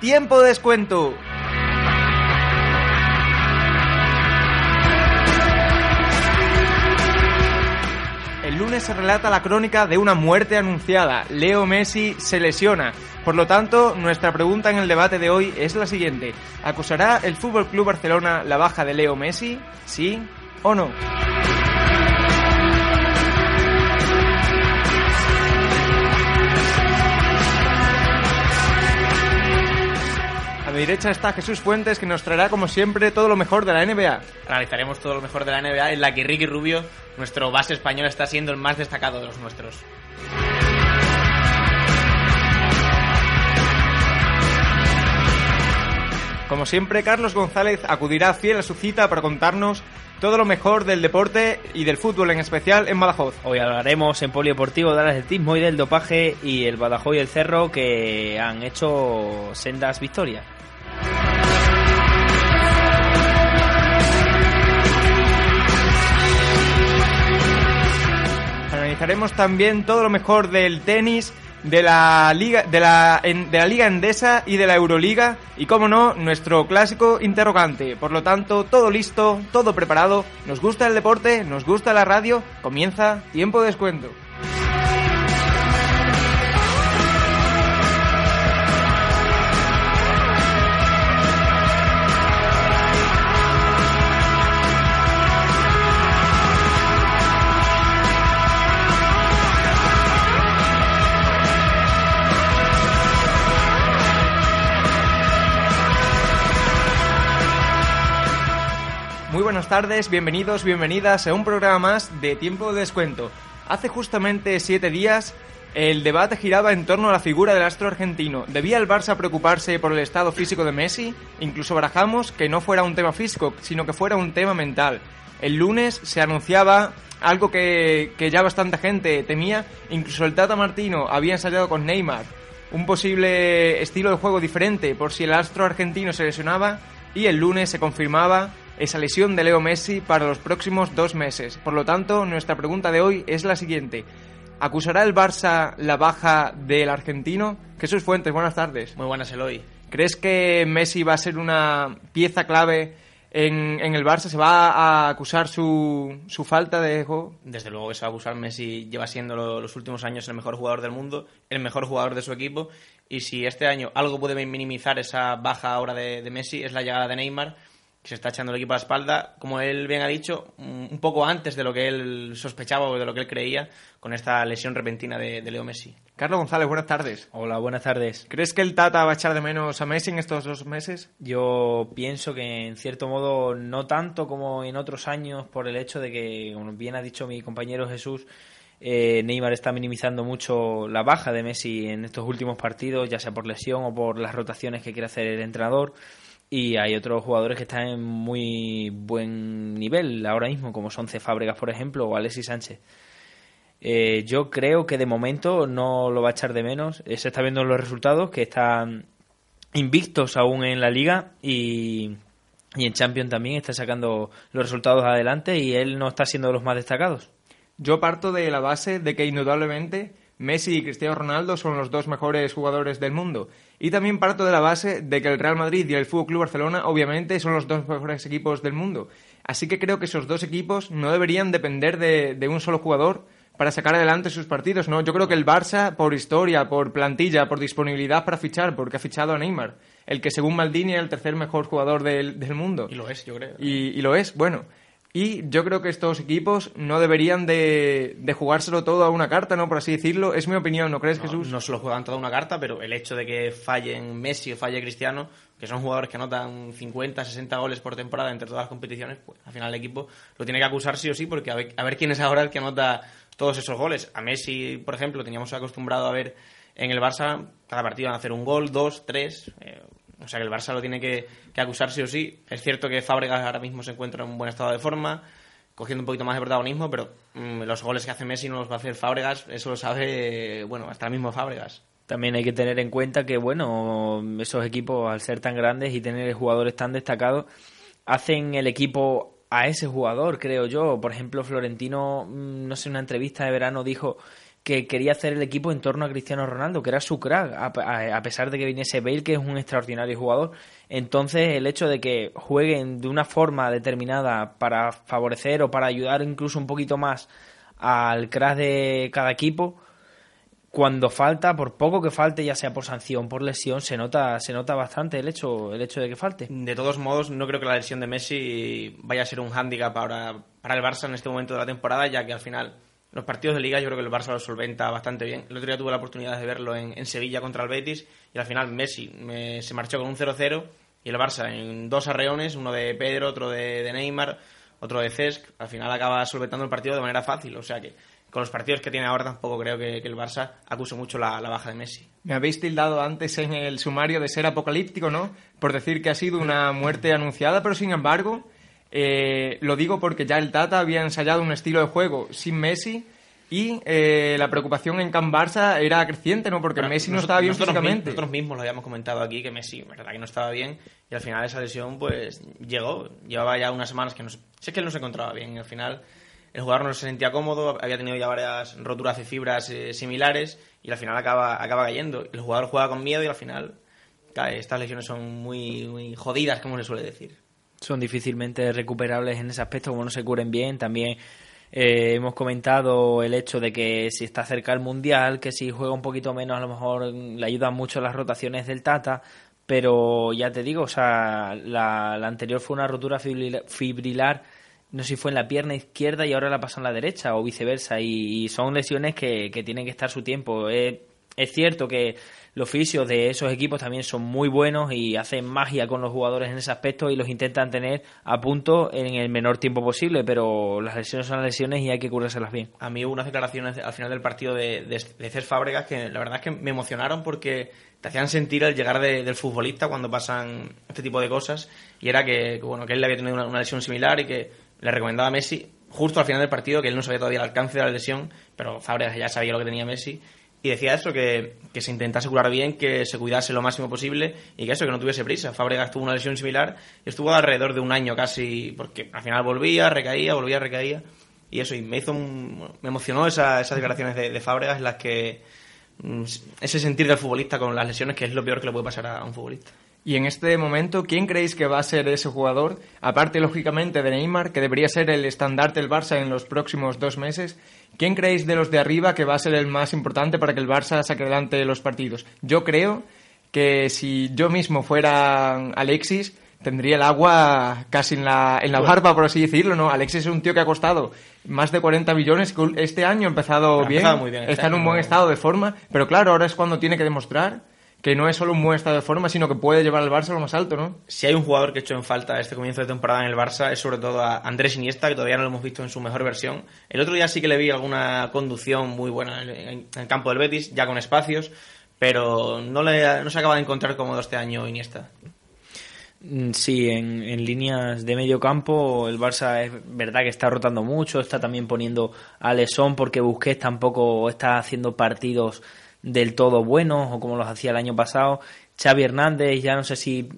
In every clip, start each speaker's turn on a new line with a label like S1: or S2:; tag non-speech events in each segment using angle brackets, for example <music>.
S1: Tiempo de descuento. El lunes se relata la crónica de una muerte anunciada. Leo Messi se lesiona. Por lo tanto, nuestra pregunta en el debate de hoy es la siguiente. ¿Acusará el Fútbol Club Barcelona la baja de Leo Messi? ¿Sí o no? Mi derecha está Jesús Fuentes que nos traerá como siempre todo lo mejor de la NBA.
S2: Analizaremos todo lo mejor de la NBA en la que Ricky Rubio, nuestro base español, está siendo el más destacado de los nuestros.
S1: Como siempre, Carlos González acudirá fiel a su cita para contarnos todo lo mejor del deporte y del fútbol en especial en Badajoz.
S3: Hoy hablaremos en Polideportivo del atletismo y del dopaje y el Badajoz y el Cerro que han hecho sendas victorias.
S1: Analizaremos también todo lo mejor del tenis, de la liga, de la, de la liga endesa y de la Euroliga y, como no, nuestro clásico interrogante. Por lo tanto, todo listo, todo preparado. Nos gusta el deporte, nos gusta la radio. Comienza tiempo de descuento. Buenas tardes, bienvenidos, bienvenidas a un programa más de Tiempo de Descuento. Hace justamente siete días el debate giraba en torno a la figura del astro argentino. ¿Debía el Barça preocuparse por el estado físico de Messi? Incluso barajamos que no fuera un tema físico, sino que fuera un tema mental. El lunes se anunciaba algo que, que ya bastante gente temía, incluso el Tata Martino había ensayado con Neymar un posible estilo de juego diferente por si el astro argentino se lesionaba y el lunes se confirmaba esa lesión de Leo Messi para los próximos dos meses. Por lo tanto, nuestra pregunta de hoy es la siguiente. ¿Acusará el Barça la baja del argentino? Jesús Fuentes, buenas tardes.
S2: Muy buenas, Eloy.
S1: ¿Crees que Messi va a ser una pieza clave en, en el Barça? ¿Se va a acusar su, su falta de juego?
S2: Desde luego que se va a abusar. Messi lleva siendo lo- los últimos años el mejor jugador del mundo, el mejor jugador de su equipo. Y si este año algo puede minimizar esa baja ahora de, de Messi, es la llegada de Neymar, que se está echando el equipo a la espalda, como él bien ha dicho, un poco antes de lo que él sospechaba o de lo que él creía, con esta lesión repentina de, de Leo Messi.
S1: Carlos González, buenas tardes.
S3: Hola, buenas tardes.
S1: ¿Crees que el Tata va a echar de menos a Messi en estos dos meses?
S3: Yo pienso que en cierto modo no tanto como en otros años por el hecho de que, como bien ha dicho mi compañero Jesús, eh, Neymar está minimizando mucho la baja de Messi en estos últimos partidos, ya sea por lesión o por las rotaciones que quiere hacer el entrenador. Y hay otros jugadores que están en muy buen nivel ahora mismo, como son C. Fábregas, por ejemplo, o Alexis Sánchez. Eh, yo creo que de momento no lo va a echar de menos. Eh, Se está viendo en los resultados que están invictos aún en la liga y, y en Champions también está sacando los resultados adelante y él no está siendo de los más destacados.
S1: Yo parto de la base de que indudablemente Messi y Cristiano Ronaldo son los dos mejores jugadores del mundo. Y también parto de la base de que el Real Madrid y el Club Barcelona obviamente son los dos mejores equipos del mundo. Así que creo que esos dos equipos no deberían depender de, de un solo jugador para sacar adelante sus partidos, ¿no? Yo creo que el Barça, por historia, por plantilla, por disponibilidad para fichar, porque ha fichado a Neymar, el que según Maldini es el tercer mejor jugador del, del mundo.
S2: Y lo es, yo creo.
S1: Y, y lo es, bueno. Y yo creo que estos equipos no deberían de, de jugárselo todo a una carta, ¿no? Por así decirlo. Es mi opinión, ¿no crees,
S2: no,
S1: Jesús?
S2: No se lo juegan toda una carta, pero el hecho de que fallen Messi o falle Cristiano, que son jugadores que anotan 50, 60 goles por temporada entre todas las competiciones, pues al final el equipo lo tiene que acusar sí o sí, porque a ver, a ver quién es ahora el que anota todos esos goles. A Messi, por ejemplo, teníamos acostumbrado a ver en el Barça cada partido a hacer un gol, dos, tres. Eh, o sea que el Barça lo tiene que, acusar sí o sí. Es cierto que Fábregas ahora mismo se encuentra en un buen estado de forma, cogiendo un poquito más de protagonismo, pero mmm, los goles que hace Messi no los va a hacer Fábregas, eso lo sabe, bueno, hasta el mismo Fábregas.
S3: También hay que tener en cuenta que, bueno, esos equipos, al ser tan grandes y tener jugadores tan destacados, hacen el equipo a ese jugador, creo yo. Por ejemplo, Florentino, no sé, en una entrevista de verano dijo que quería hacer el equipo en torno a Cristiano Ronaldo, que era su crack, a, pesar de que viniese Bale, que es un extraordinario jugador. Entonces, el hecho de que jueguen de una forma determinada para favorecer o para ayudar incluso un poquito más al crack de cada equipo, cuando falta, por poco que falte, ya sea por sanción, por lesión, se nota, se nota bastante el hecho, el hecho de que falte.
S2: De todos modos, no creo que la lesión de Messi vaya a ser un hándicap para, para el Barça en este momento de la temporada, ya que al final los partidos de liga yo creo que el Barça lo solventa bastante bien. El otro día tuve la oportunidad de verlo en, en Sevilla contra el Betis y al final Messi me, se marchó con un 0-0 y el Barça en dos arreones, uno de Pedro, otro de, Neymar, otro de Cesc, al final acaba solventando el partido de manera fácil. O sea que con los partidos que tiene ahora tampoco creo que, que el Barça acuse mucho la, la, baja de Messi.
S1: Me habéis tildado antes en el sumario de ser apocalíptico, ¿no? Por decir que ha sido una muerte anunciada, pero sin embargo, eh, lo digo porque ya el Tata había ensayado un estilo de juego sin Messi y eh, la preocupación en Can Barça era creciente, ¿no? Porque pero Messi no estaba bien
S2: nosotros
S1: físicamente.
S2: Nosotros mismos lo habíamos comentado aquí que Messi, verdad que no estaba bien y al final esa lesión pues llegó. Llevaba ya unas semanas que no sé, sé que él no se encontraba bien y al final el jugador no se sentía cómodo, había tenido ya varias roturas de fibras eh, similares y al final acaba, acaba cayendo. El jugador juega con miedo y al final cae. Estas lesiones son muy, muy jodidas, como se suele decir.
S3: Son difícilmente recuperables en ese aspecto, como no se curen bien. También eh, hemos comentado el hecho de que si está cerca el Mundial, que si juega un poquito menos, a lo mejor le ayudan mucho las rotaciones del Tata. Pero ya te digo, o sea, la, anterior fue una rotura fibrilar no sé si fue en la pierna izquierda y ahora la pasó en la derecha o viceversa. Y, y son lesiones que, que, tienen que estar su tiempo. Es, es, cierto que los fisios de esos equipos también son muy buenos y hacen magia con los jugadores en ese aspecto y los intentan tener a punto en el menor tiempo posible, pero las lesiones son lesiones y hay que curárselas bien.
S2: A mí hubo unas declaraciones al final del partido de, de, Fábregas que la verdad es que me emocionaron porque te hacían sentir el llegar de, del futbolista cuando pasan este tipo de cosas y era que, bueno que él había tenido una, una lesión similar y que le recomendaba a Messi justo al final del partido, que él no sabía todavía el alcance de la lesión, pero Fábregas ya sabía lo que tenía Messi, y decía eso, que, que, se intentase curar bien, que se cuidase lo máximo posible, y que eso, que no tuviese prisa. Fábregas tuvo una lesión similar, y estuvo alrededor de un año casi, porque al final volvía, recaía, volvía, recaía, y eso, y me hizo, me emocionó esa, esas declaraciones de, de Fábregas en las que mm, ese sentir del futbolista con las lesiones, que es lo peor que le puede pasar a un futbolista.
S1: Y en este momento, ¿quién creéis que va a ser ese jugador? Aparte, lógicamente, de Neymar, que debería ser el estandarte del Barça en los próximos dos meses. ¿Quién creéis de los de arriba que va a ser el más importante para que el Barça saque adelante los partidos? Yo creo que si yo mismo fuera Alexis, tendría el agua casi en la, en la barba, por así decirlo, ¿no? Alexis es un tío que ha costado más de 40 millones, este año ha empezado
S2: ha
S1: bien,
S2: bien este
S1: está en un buen estado de forma, pero claro, ahora es cuando tiene que demostrar que no es solo un buen estado de forma, sino que puede llevar al Barça a lo más alto, ¿no?
S2: Si hay un jugador que he hecho en falta este comienzo de temporada en el Barça es sobre todo a Andrés Iniesta, que todavía no lo hemos visto en su mejor versión. El otro día sí que le vi alguna conducción muy buena en, en, en el campo del Betis, ya con espacios, pero no, le, no se acaba de encontrar cómodo este año Iniesta.
S3: Mm, Sí, en, en, líneas de medio campo el Barça es verdad que está rotando mucho, está también poniendo a Lesón porque Busquets tampoco está haciendo partidos del todo buenos o como los hacía el año pasado. Xavi Hernández ya no sé si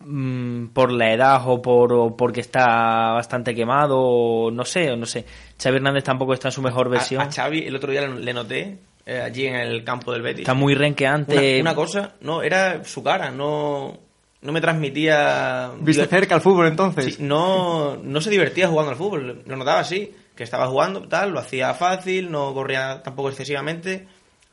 S3: mmm, por la edad o por o porque está bastante quemado o no sé, o no sé. Xavi Hernández tampoco está en su mejor versión.
S2: A, a Xavi el otro día le, le noté eh, allí en el campo del Betis.
S3: Está muy renqueante.
S2: Una, una cosa, no, era su cara, no no me transmitía...
S1: ¿Viste cerca al fútbol entonces?
S2: Sí, no, no se divertía jugando al fútbol, lo notaba así, que estaba jugando, tal, lo hacía fácil, no corría tampoco excesivamente.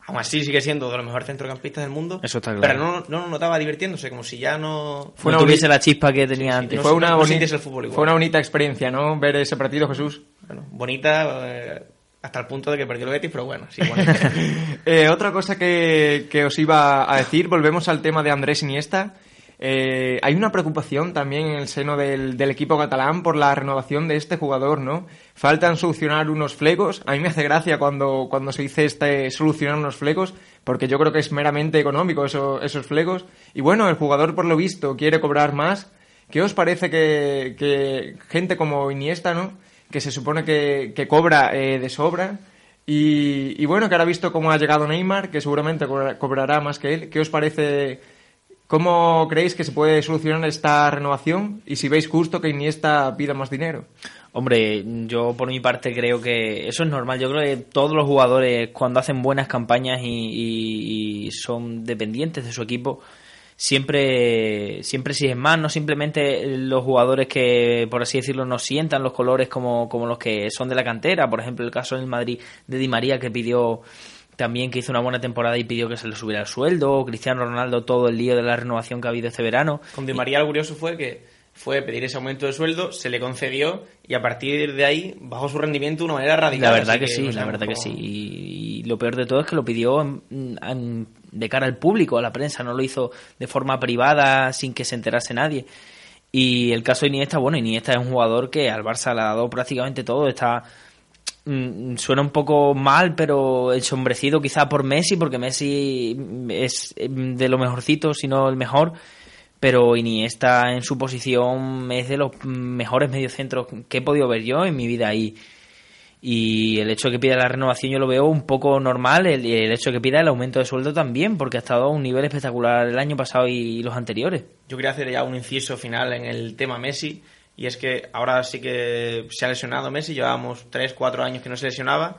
S2: Aún así sigue siendo de los mejores centrocampistas del mundo.
S3: Eso está claro.
S2: Pero no, no nos notaba divirtiéndose, como si ya no...
S3: Fue no tuviese la chispa que tenía antes.
S1: Y fue, una
S2: no
S1: bonita,
S2: sientes el fútbol igual.
S1: fue una bonita experiencia, ¿no? Ver ese partido, Jesús.
S2: Bueno, bonita eh, hasta el punto de que perdió el Betis, pero bueno, sí, bonita. <laughs>
S1: Eh, otra cosa que, que os iba a decir, volvemos al tema de Andrés Iniesta. Eh, hay una preocupación también en el seno del, equipo catalán por la renovación de este jugador, ¿no? Faltan solucionar unos flegos. A mí me hace gracia cuando, cuando se dice este solucionar unos flegos, porque yo creo que es meramente económico eso- esos flegos. Y bueno, el jugador por lo visto quiere cobrar más. ¿Qué os parece que, gente como Iniesta, ¿no? Que se supone que, que cobra eh, de sobra. Y, bueno, que ahora visto cómo ha llegado Neymar, que seguramente cobra- cobrará más que él. ¿Qué os parece? ¿Cómo creéis que se puede solucionar esta renovación? Y si veis justo que Iniesta pida más dinero.
S3: Hombre, yo por mi parte creo que eso es normal. Yo creo que todos los jugadores cuando hacen buenas campañas y, y- y son dependientes de su equipo, siempre, siempre exigen más. No simplemente los jugadores que, por así decirlo, no sientan los colores como, como los que son de la cantera. Por ejemplo, el caso del Madrid de Di María que pidió también que hizo una buena temporada y pidió que se le subiera el sueldo. Cristiano Ronaldo, todo el lío de la renovación que ha habido este verano.
S2: Con Di María lo curioso fue que fue pedir ese aumento de sueldo, se le concedió y a partir de ahí bajó su rendimiento de una manera radical.
S3: La verdad que, sí, la verdad que sí. Y, y lo peor de todo es que lo pidió en- en- de cara al público, a la prensa, no lo hizo de forma privada, sin que se enterase nadie. Y el caso de Iniesta, bueno, Iniesta es un jugador que al Barça le ha dado prácticamente todo, está suena un poco mal, pero ensombrecido quizá por Messi, porque Messi es mm, de lo mejorcito, si no el mejor, pero Iniesta en su posición es de los mejores mediocentros que he podido ver yo en mi vida y, y el hecho de que pida la renovación yo lo veo un poco normal, el, el hecho de que pida el aumento de sueldo también, porque ha estado a un nivel espectacular el año pasado y los anteriores.
S2: Yo quería hacer ya un inciso final en el tema Messi y es que ahora sí que se ha lesionado Messi, llevábamos 3, 4 años que no se lesionaba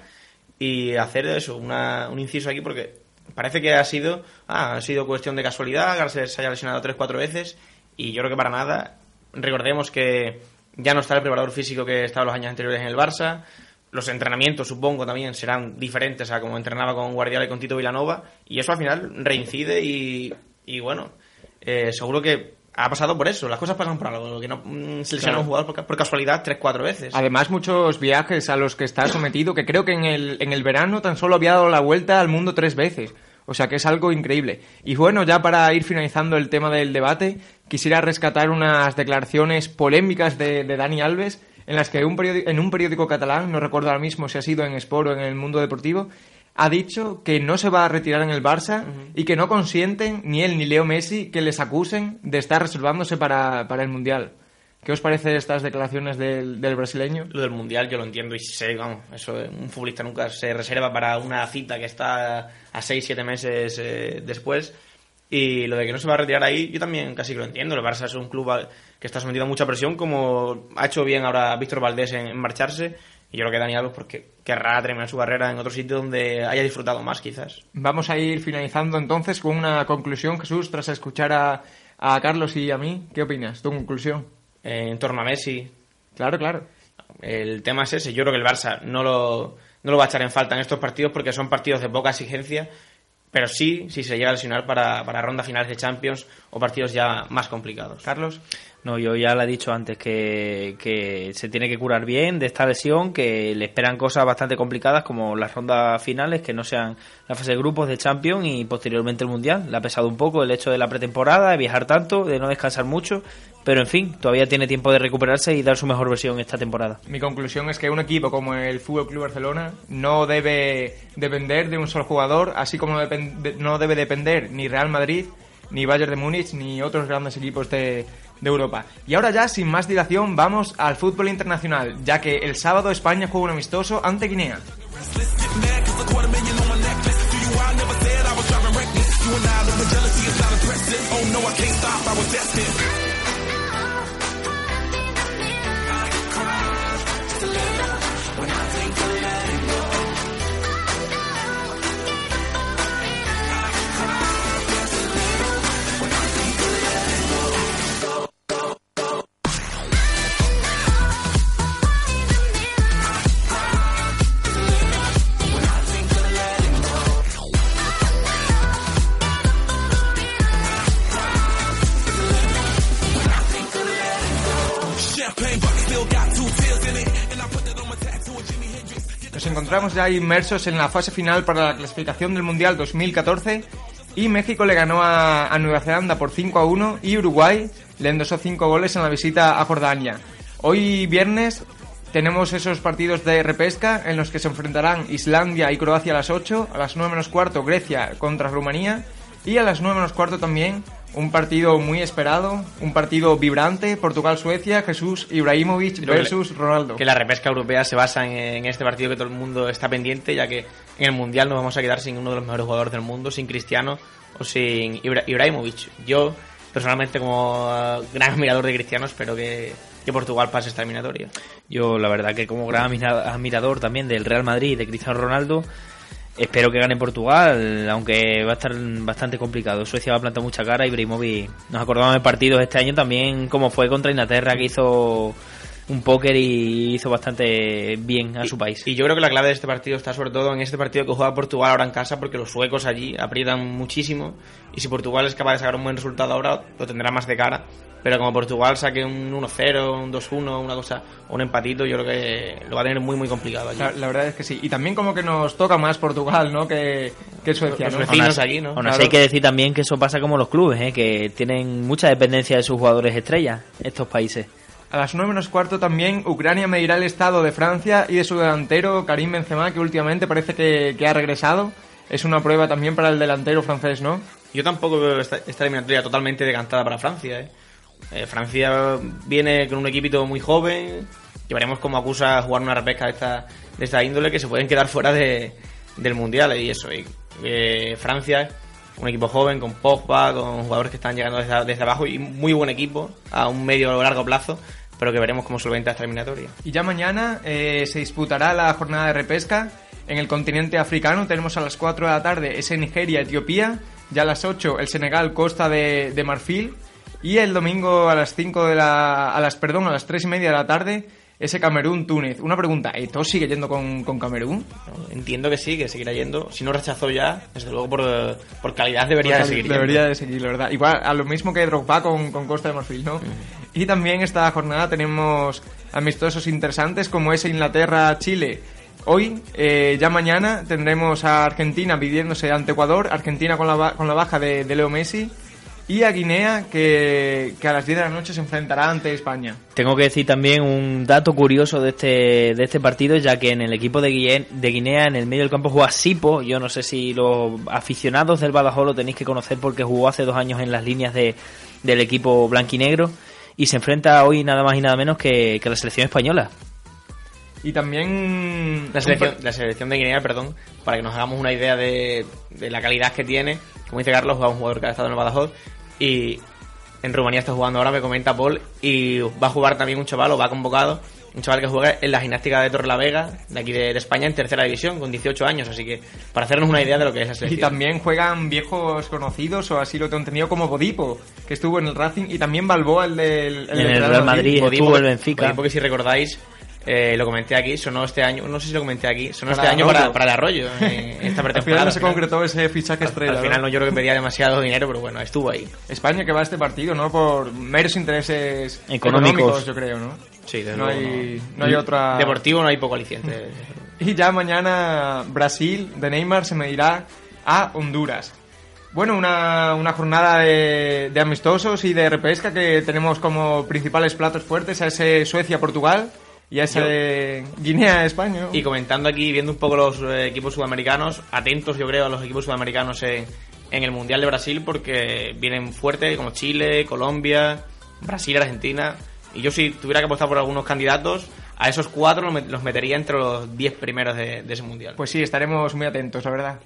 S2: y hacer eso, una- un inciso aquí porque parece que ha sido, ah, ha sido cuestión de casualidad, ahora se, se haya lesionado 3, 4 veces y yo creo que para nada. Recordemos que ya no está el preparador físico que estaba los años anteriores en el Barça. Los entrenamientos, supongo, también serán diferentes a como entrenaba con Guardiola y con Tito Vilanova. Y eso al final reincide y, y bueno, eh, seguro que ha pasado por eso. Las cosas pasan por algo. Que no mm, se lesiona
S1: Claro.
S2: a un jugador por, por casualidad tres, cuatro veces.
S1: Además, muchos viajes a los que está sometido, que creo que en el, en el verano tan solo había dado la vuelta al mundo tres veces. O sea que es algo increíble. Y bueno, ya para ir finalizando el tema del debate, quisiera rescatar unas declaraciones polémicas de, de Dani Alves, en las que un periodi- en un periódico catalán, no recuerdo ahora mismo si ha sido en Sport o en el Mundo Deportivo, ha dicho que no se va a retirar en el Barça y que no consienten ni él ni Leo Messi que les acusen de estar reservándose para, para el Mundial. ¿Qué os parece estas declaraciones del, del brasileño?
S2: Lo del mundial yo lo entiendo y sé, vamos, eso un futbolista nunca se reserva para una cita que está a 6, 7 meses eh, después. Y lo de que no se va a retirar ahí, yo también casi que lo entiendo. El Barça es un club que está sometido a mucha presión, como ha hecho bien ahora Víctor Valdés en, en marcharse. Y yo creo que Dani Alves porque querrá terminar su carrera en otro sitio donde haya disfrutado más, quizás.
S1: Vamos a ir finalizando entonces con una conclusión, Jesús, tras escuchar a, a Carlos y a mí. ¿Qué opinas? ¿Tu conclusión?
S2: Eh, en torno a Messi,
S1: Claro, claro.
S2: El tema es ese. Yo creo que el Barça no lo, no lo va a echar en falta en estos partidos porque son partidos de poca exigencia, pero sí, si se llega a lesionar para, para rondas finales de Champions o partidos ya más complicados.
S1: Carlos.
S3: No, yo ya le he dicho antes que, que se tiene que curar bien de esta lesión, que le esperan cosas bastante complicadas como las rondas finales, que no sean la fase de grupos de Champions y posteriormente el Mundial. Le ha pesado un poco el hecho de la pretemporada, de viajar tanto, de no descansar mucho, pero en fin, todavía tiene tiempo de recuperarse y dar su mejor versión esta temporada.
S1: Mi conclusión es que un equipo como el Fútbol Club Barcelona no debe depender de un solo jugador, así como no, no debe depender ni Real Madrid, ni Bayern de Múnich, ni otros grandes equipos de, de Europa. Y ahora ya, sin más dilación, vamos al fútbol internacional, ya que el sábado España juega un amistoso ante Guinea. Encontramos ya inmersos en la fase final para la clasificación del Mundial 2014 y México le ganó a, Nueva Zelanda por 5 a 1 y Uruguay le endosó 5 goles en la visita a Jordania. Hoy viernes tenemos esos partidos de repesca en los que se enfrentarán Islandia y Croacia a las 8, a las 9 menos cuarto Grecia contra Rumanía y a las 9 menos cuarto también un partido muy esperado, un partido vibrante, Portugal-Suecia, Jesús Ibrahimovic versus Ronaldo.
S2: Que la repesca europea se basa en, este partido que todo el mundo está pendiente, ya que en el Mundial nos vamos a quedar sin uno de los mejores jugadores del mundo, sin Cristiano o sin Ibrahimovic. Yo, personalmente, como uh, gran admirador de Cristiano, espero que, que Portugal pase esta eliminatoria.
S3: Yo, la verdad, que como gran admirador también del Real Madrid y de Cristiano Ronaldo, Espero que gane Portugal, aunque va a estar bastante complicado. Suecia va a plantar mucha cara y Ibrahimovic... Nos acordamos de partidos este año también, como fue contra Inglaterra, que hizo un póker y hizo bastante bien a su país.
S2: Y yo creo que la clave de este partido está sobre todo en este partido que juega Portugal ahora en casa, porque los suecos allí aprietan muchísimo y si Portugal es capaz de sacar un buen resultado ahora, lo tendrá más de cara pero como Portugal saque un 1-0, un 2-1, una cosa, un empatito, yo creo que lo va a tener muy, muy complicado allí.
S1: La, verdad es que sí. Y también como que nos toca más Portugal, ¿no? Que, que Suecia.
S2: Los vecinos allí, ¿no?
S3: Aún hay que decir también que eso pasa como los clubes, ¿eh? Que tienen mucha dependencia de sus jugadores estrellas, estos países.
S1: A las 9 menos cuarto también Ucrania medirá el estado de Francia y de su delantero Karim Benzema, que últimamente parece que, que ha regresado. Es una prueba también para el delantero francés, ¿no?
S2: Yo tampoco veo esta, esta eliminatoria totalmente decantada para Francia, ¿eh? Eh, Francia viene con un equipito muy joven. Y veremos cómo acusa jugar una repesca de esta, de esta índole que se pueden quedar fuera de, del mundial. Y eso, y, eh, Francia, un equipo joven con Pogba, con jugadores que están llegando desde, abajo y muy buen equipo a un medio o largo plazo. Pero que veremos cómo solventa esta eliminatoria.
S1: Y ya mañana eh, se disputará la jornada de repesca en el continente africano. Tenemos a las 4 de la tarde ese Nigeria-Etiopía. Ya a las 8 el Senegal, Costa de, de Marfil. Y el domingo a las 5 de la. a las, perdón, a las 3 y media de la tarde, ese Camerún-Túnez. Una pregunta, ¿Eto sigue yendo con, con Camerún?
S2: entiendo que sí, que seguirá yendo. Si no rechazó ya, desde luego por, por calidad debería de seguir.
S1: Debería de seguir, la verdad. Igual, a lo mismo que Drogba con, con Costa de Marfil, ¿no? Y también esta jornada tenemos amistosos interesantes como ese Inglaterra-Chile. Hoy, eh, ya mañana, tendremos a Argentina pidiéndose ante Ecuador, Argentina con la, con la baja de, de Leo Messi y a Guinea, que, a las 10 de la noche se enfrentará ante España.
S3: Tengo que decir también un dato curioso de este, de este partido, ya que en el equipo de Guinea, de Guinea, en el medio del campo, juega Sipo. Yo no sé si los aficionados del Badajoz lo tenéis que conocer porque jugó hace dos años en las líneas de, del equipo blanquinegro y se enfrenta hoy nada más y nada menos que, que la selección española.
S1: Y también...
S2: La selección, la selección de Guinea, perdón, para que nos hagamos una idea de, de la calidad que tiene. Como dice Carlos, juega un jugador que ha estado en el Badajoz y en Rumanía está jugando ahora, me comenta Paul, y va a jugar también un chaval, o va convocado, un chaval que juega en la gimnástica de Torrelavega, de aquí de, España, en tercera división, con 18 años, así que para hacernos una idea de lo que es esa selección.
S1: Y también juegan viejos conocidos, o así lo tengo entendido, como Bodipo, que estuvo en el Racing, y también Balboa, el del,
S3: el Real Madrid, Bodipo, el Benfica.
S2: Bodipo que si recordáis eh, lo comenté aquí, sonó este año, no sé si lo comenté aquí, sonó este año para, para, el arroyo. Eh, esta <laughs>
S1: al final no se concretó ese fichaje estrella.
S2: Al, final no, yo creo que pedía demasiado dinero, pero bueno, estuvo ahí.
S1: España que va a este partido, ¿no? Por meros intereses económicos, yo creo, ¿no?
S2: Sí,
S1: no, hay, no. hay otra...
S2: Deportivo no hay poco aliciente. <laughs>
S1: y ya mañana Brasil de Neymar se medirá a Honduras. Bueno, una, una jornada de, de, amistosos y de repesca que tenemos como principales platos fuertes a ese Suecia-Portugal y a ese Guinea-España.
S2: Y comentando aquí, viendo un poco los eh, equipos sudamericanos, atentos yo creo a los equipos sudamericanos en, en el Mundial de Brasil porque vienen fuertes como Chile, Colombia, Brasil, Argentina. Y yo si tuviera que apostar por algunos candidatos, a esos cuatro los metería entre los diez primeros de, de ese Mundial.
S1: Pues sí, estaremos muy atentos, la verdad.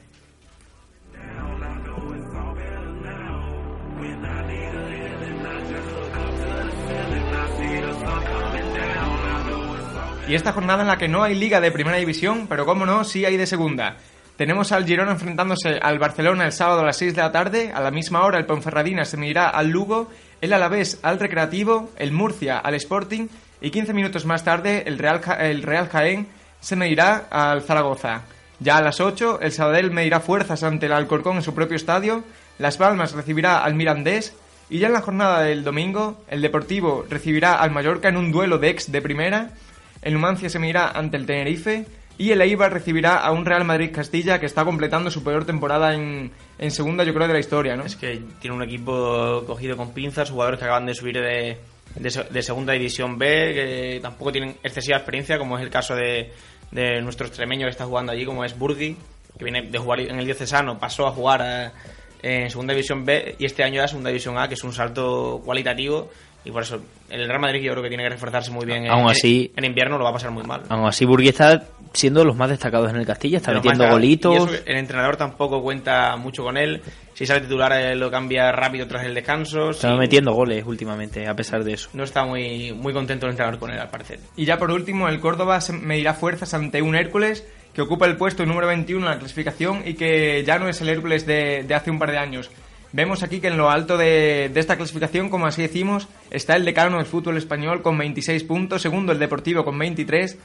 S1: Y esta jornada en la que no hay liga de primera división, pero como no, sí hay de segunda. Tenemos al Girona enfrentándose al Barcelona el sábado a las 6 de la tarde, a la misma hora el Ponferradina se medirá al Lugo, el Alavés al Recreativo, el Murcia al Sporting y 15 minutos más tarde el Real, el Real Jaén se medirá al Zaragoza. Ya a las 8 el Sabadell medirá fuerzas ante el Alcorcón en su propio estadio, Las Palmas recibirá al Mirandés y ya en la jornada del domingo el Deportivo recibirá al Mallorca en un duelo de ex de primera el Numancia se medirá ante el Tenerife, Y el Eibar recibirá a un Real Madrid Castilla que está completando su peor temporada en, en segunda, yo creo, de la historia, ¿no?
S2: Es que tiene un equipo cogido con pinzas, jugadores que acaban de subir de, de, segunda división B, que tampoco tienen excesiva experiencia, como es el caso de, de nuestro extremeño que está jugando allí, como es Burgi, que viene de jugar en el Diocesano, pasó a jugar en segunda división B y este año ya segunda división A, que es un salto cualitativo y por eso el Real Madrid yo creo que tiene que reforzarse muy bien.
S3: Aún así,
S2: en, invierno lo va a pasar muy mal.
S3: Aún así, Burgui está siendo los más destacados en el Castilla, está metiendo golitos.
S2: el entrenador tampoco cuenta mucho con él. Si sale titular, eh, lo cambia rápido tras el descanso.
S3: Está metiendo goles últimamente, a pesar de eso.
S2: No está muy, muy contento el entrenador con él, al parecer.
S1: Y ya por último, el Córdoba medirá fuerzas ante un Hércules que ocupa el puesto número 21 en la clasificación y que ya no es el Hércules de, de hace un par de años. Vemos aquí que en lo alto de, esta clasificación, como así decimos, está el decano del fútbol español con 26 puntos, segundo el Deportivo con 23,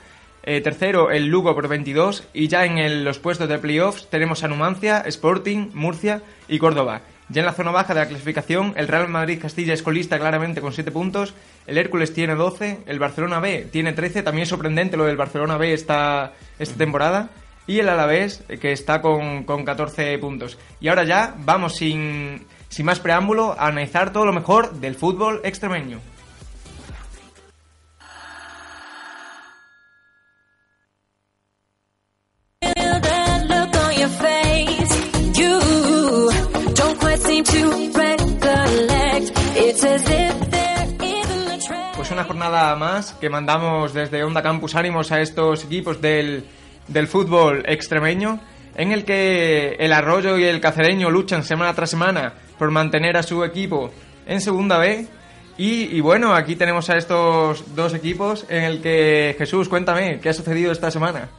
S1: eh, tercero el Lugo por 22 y ya en los puestos de playoffs tenemos a Numancia, Sporting, Murcia y Córdoba. Ya en la zona baja de la clasificación, el Real Madrid Castilla es colista claramente con 7 puntos, el Hércules tiene 12, el Barcelona B tiene 13, también sorprendente lo del Barcelona B esta, esta temporada, y el Alavés, que está con, con 14 puntos. Y ahora ya vamos sin, sin más preámbulo a analizar todo lo mejor del fútbol extremeño. Pues una jornada más que mandamos desde Onda Campus Ánimos a estos equipos del del fútbol extremeño, en el que el Arroyo y el Cacereño luchan semana tras semana por mantener a su equipo en Segunda B. Y, bueno, aquí tenemos a estos dos equipos en el que Jesús, cuéntame, ¿qué ha sucedido esta semana?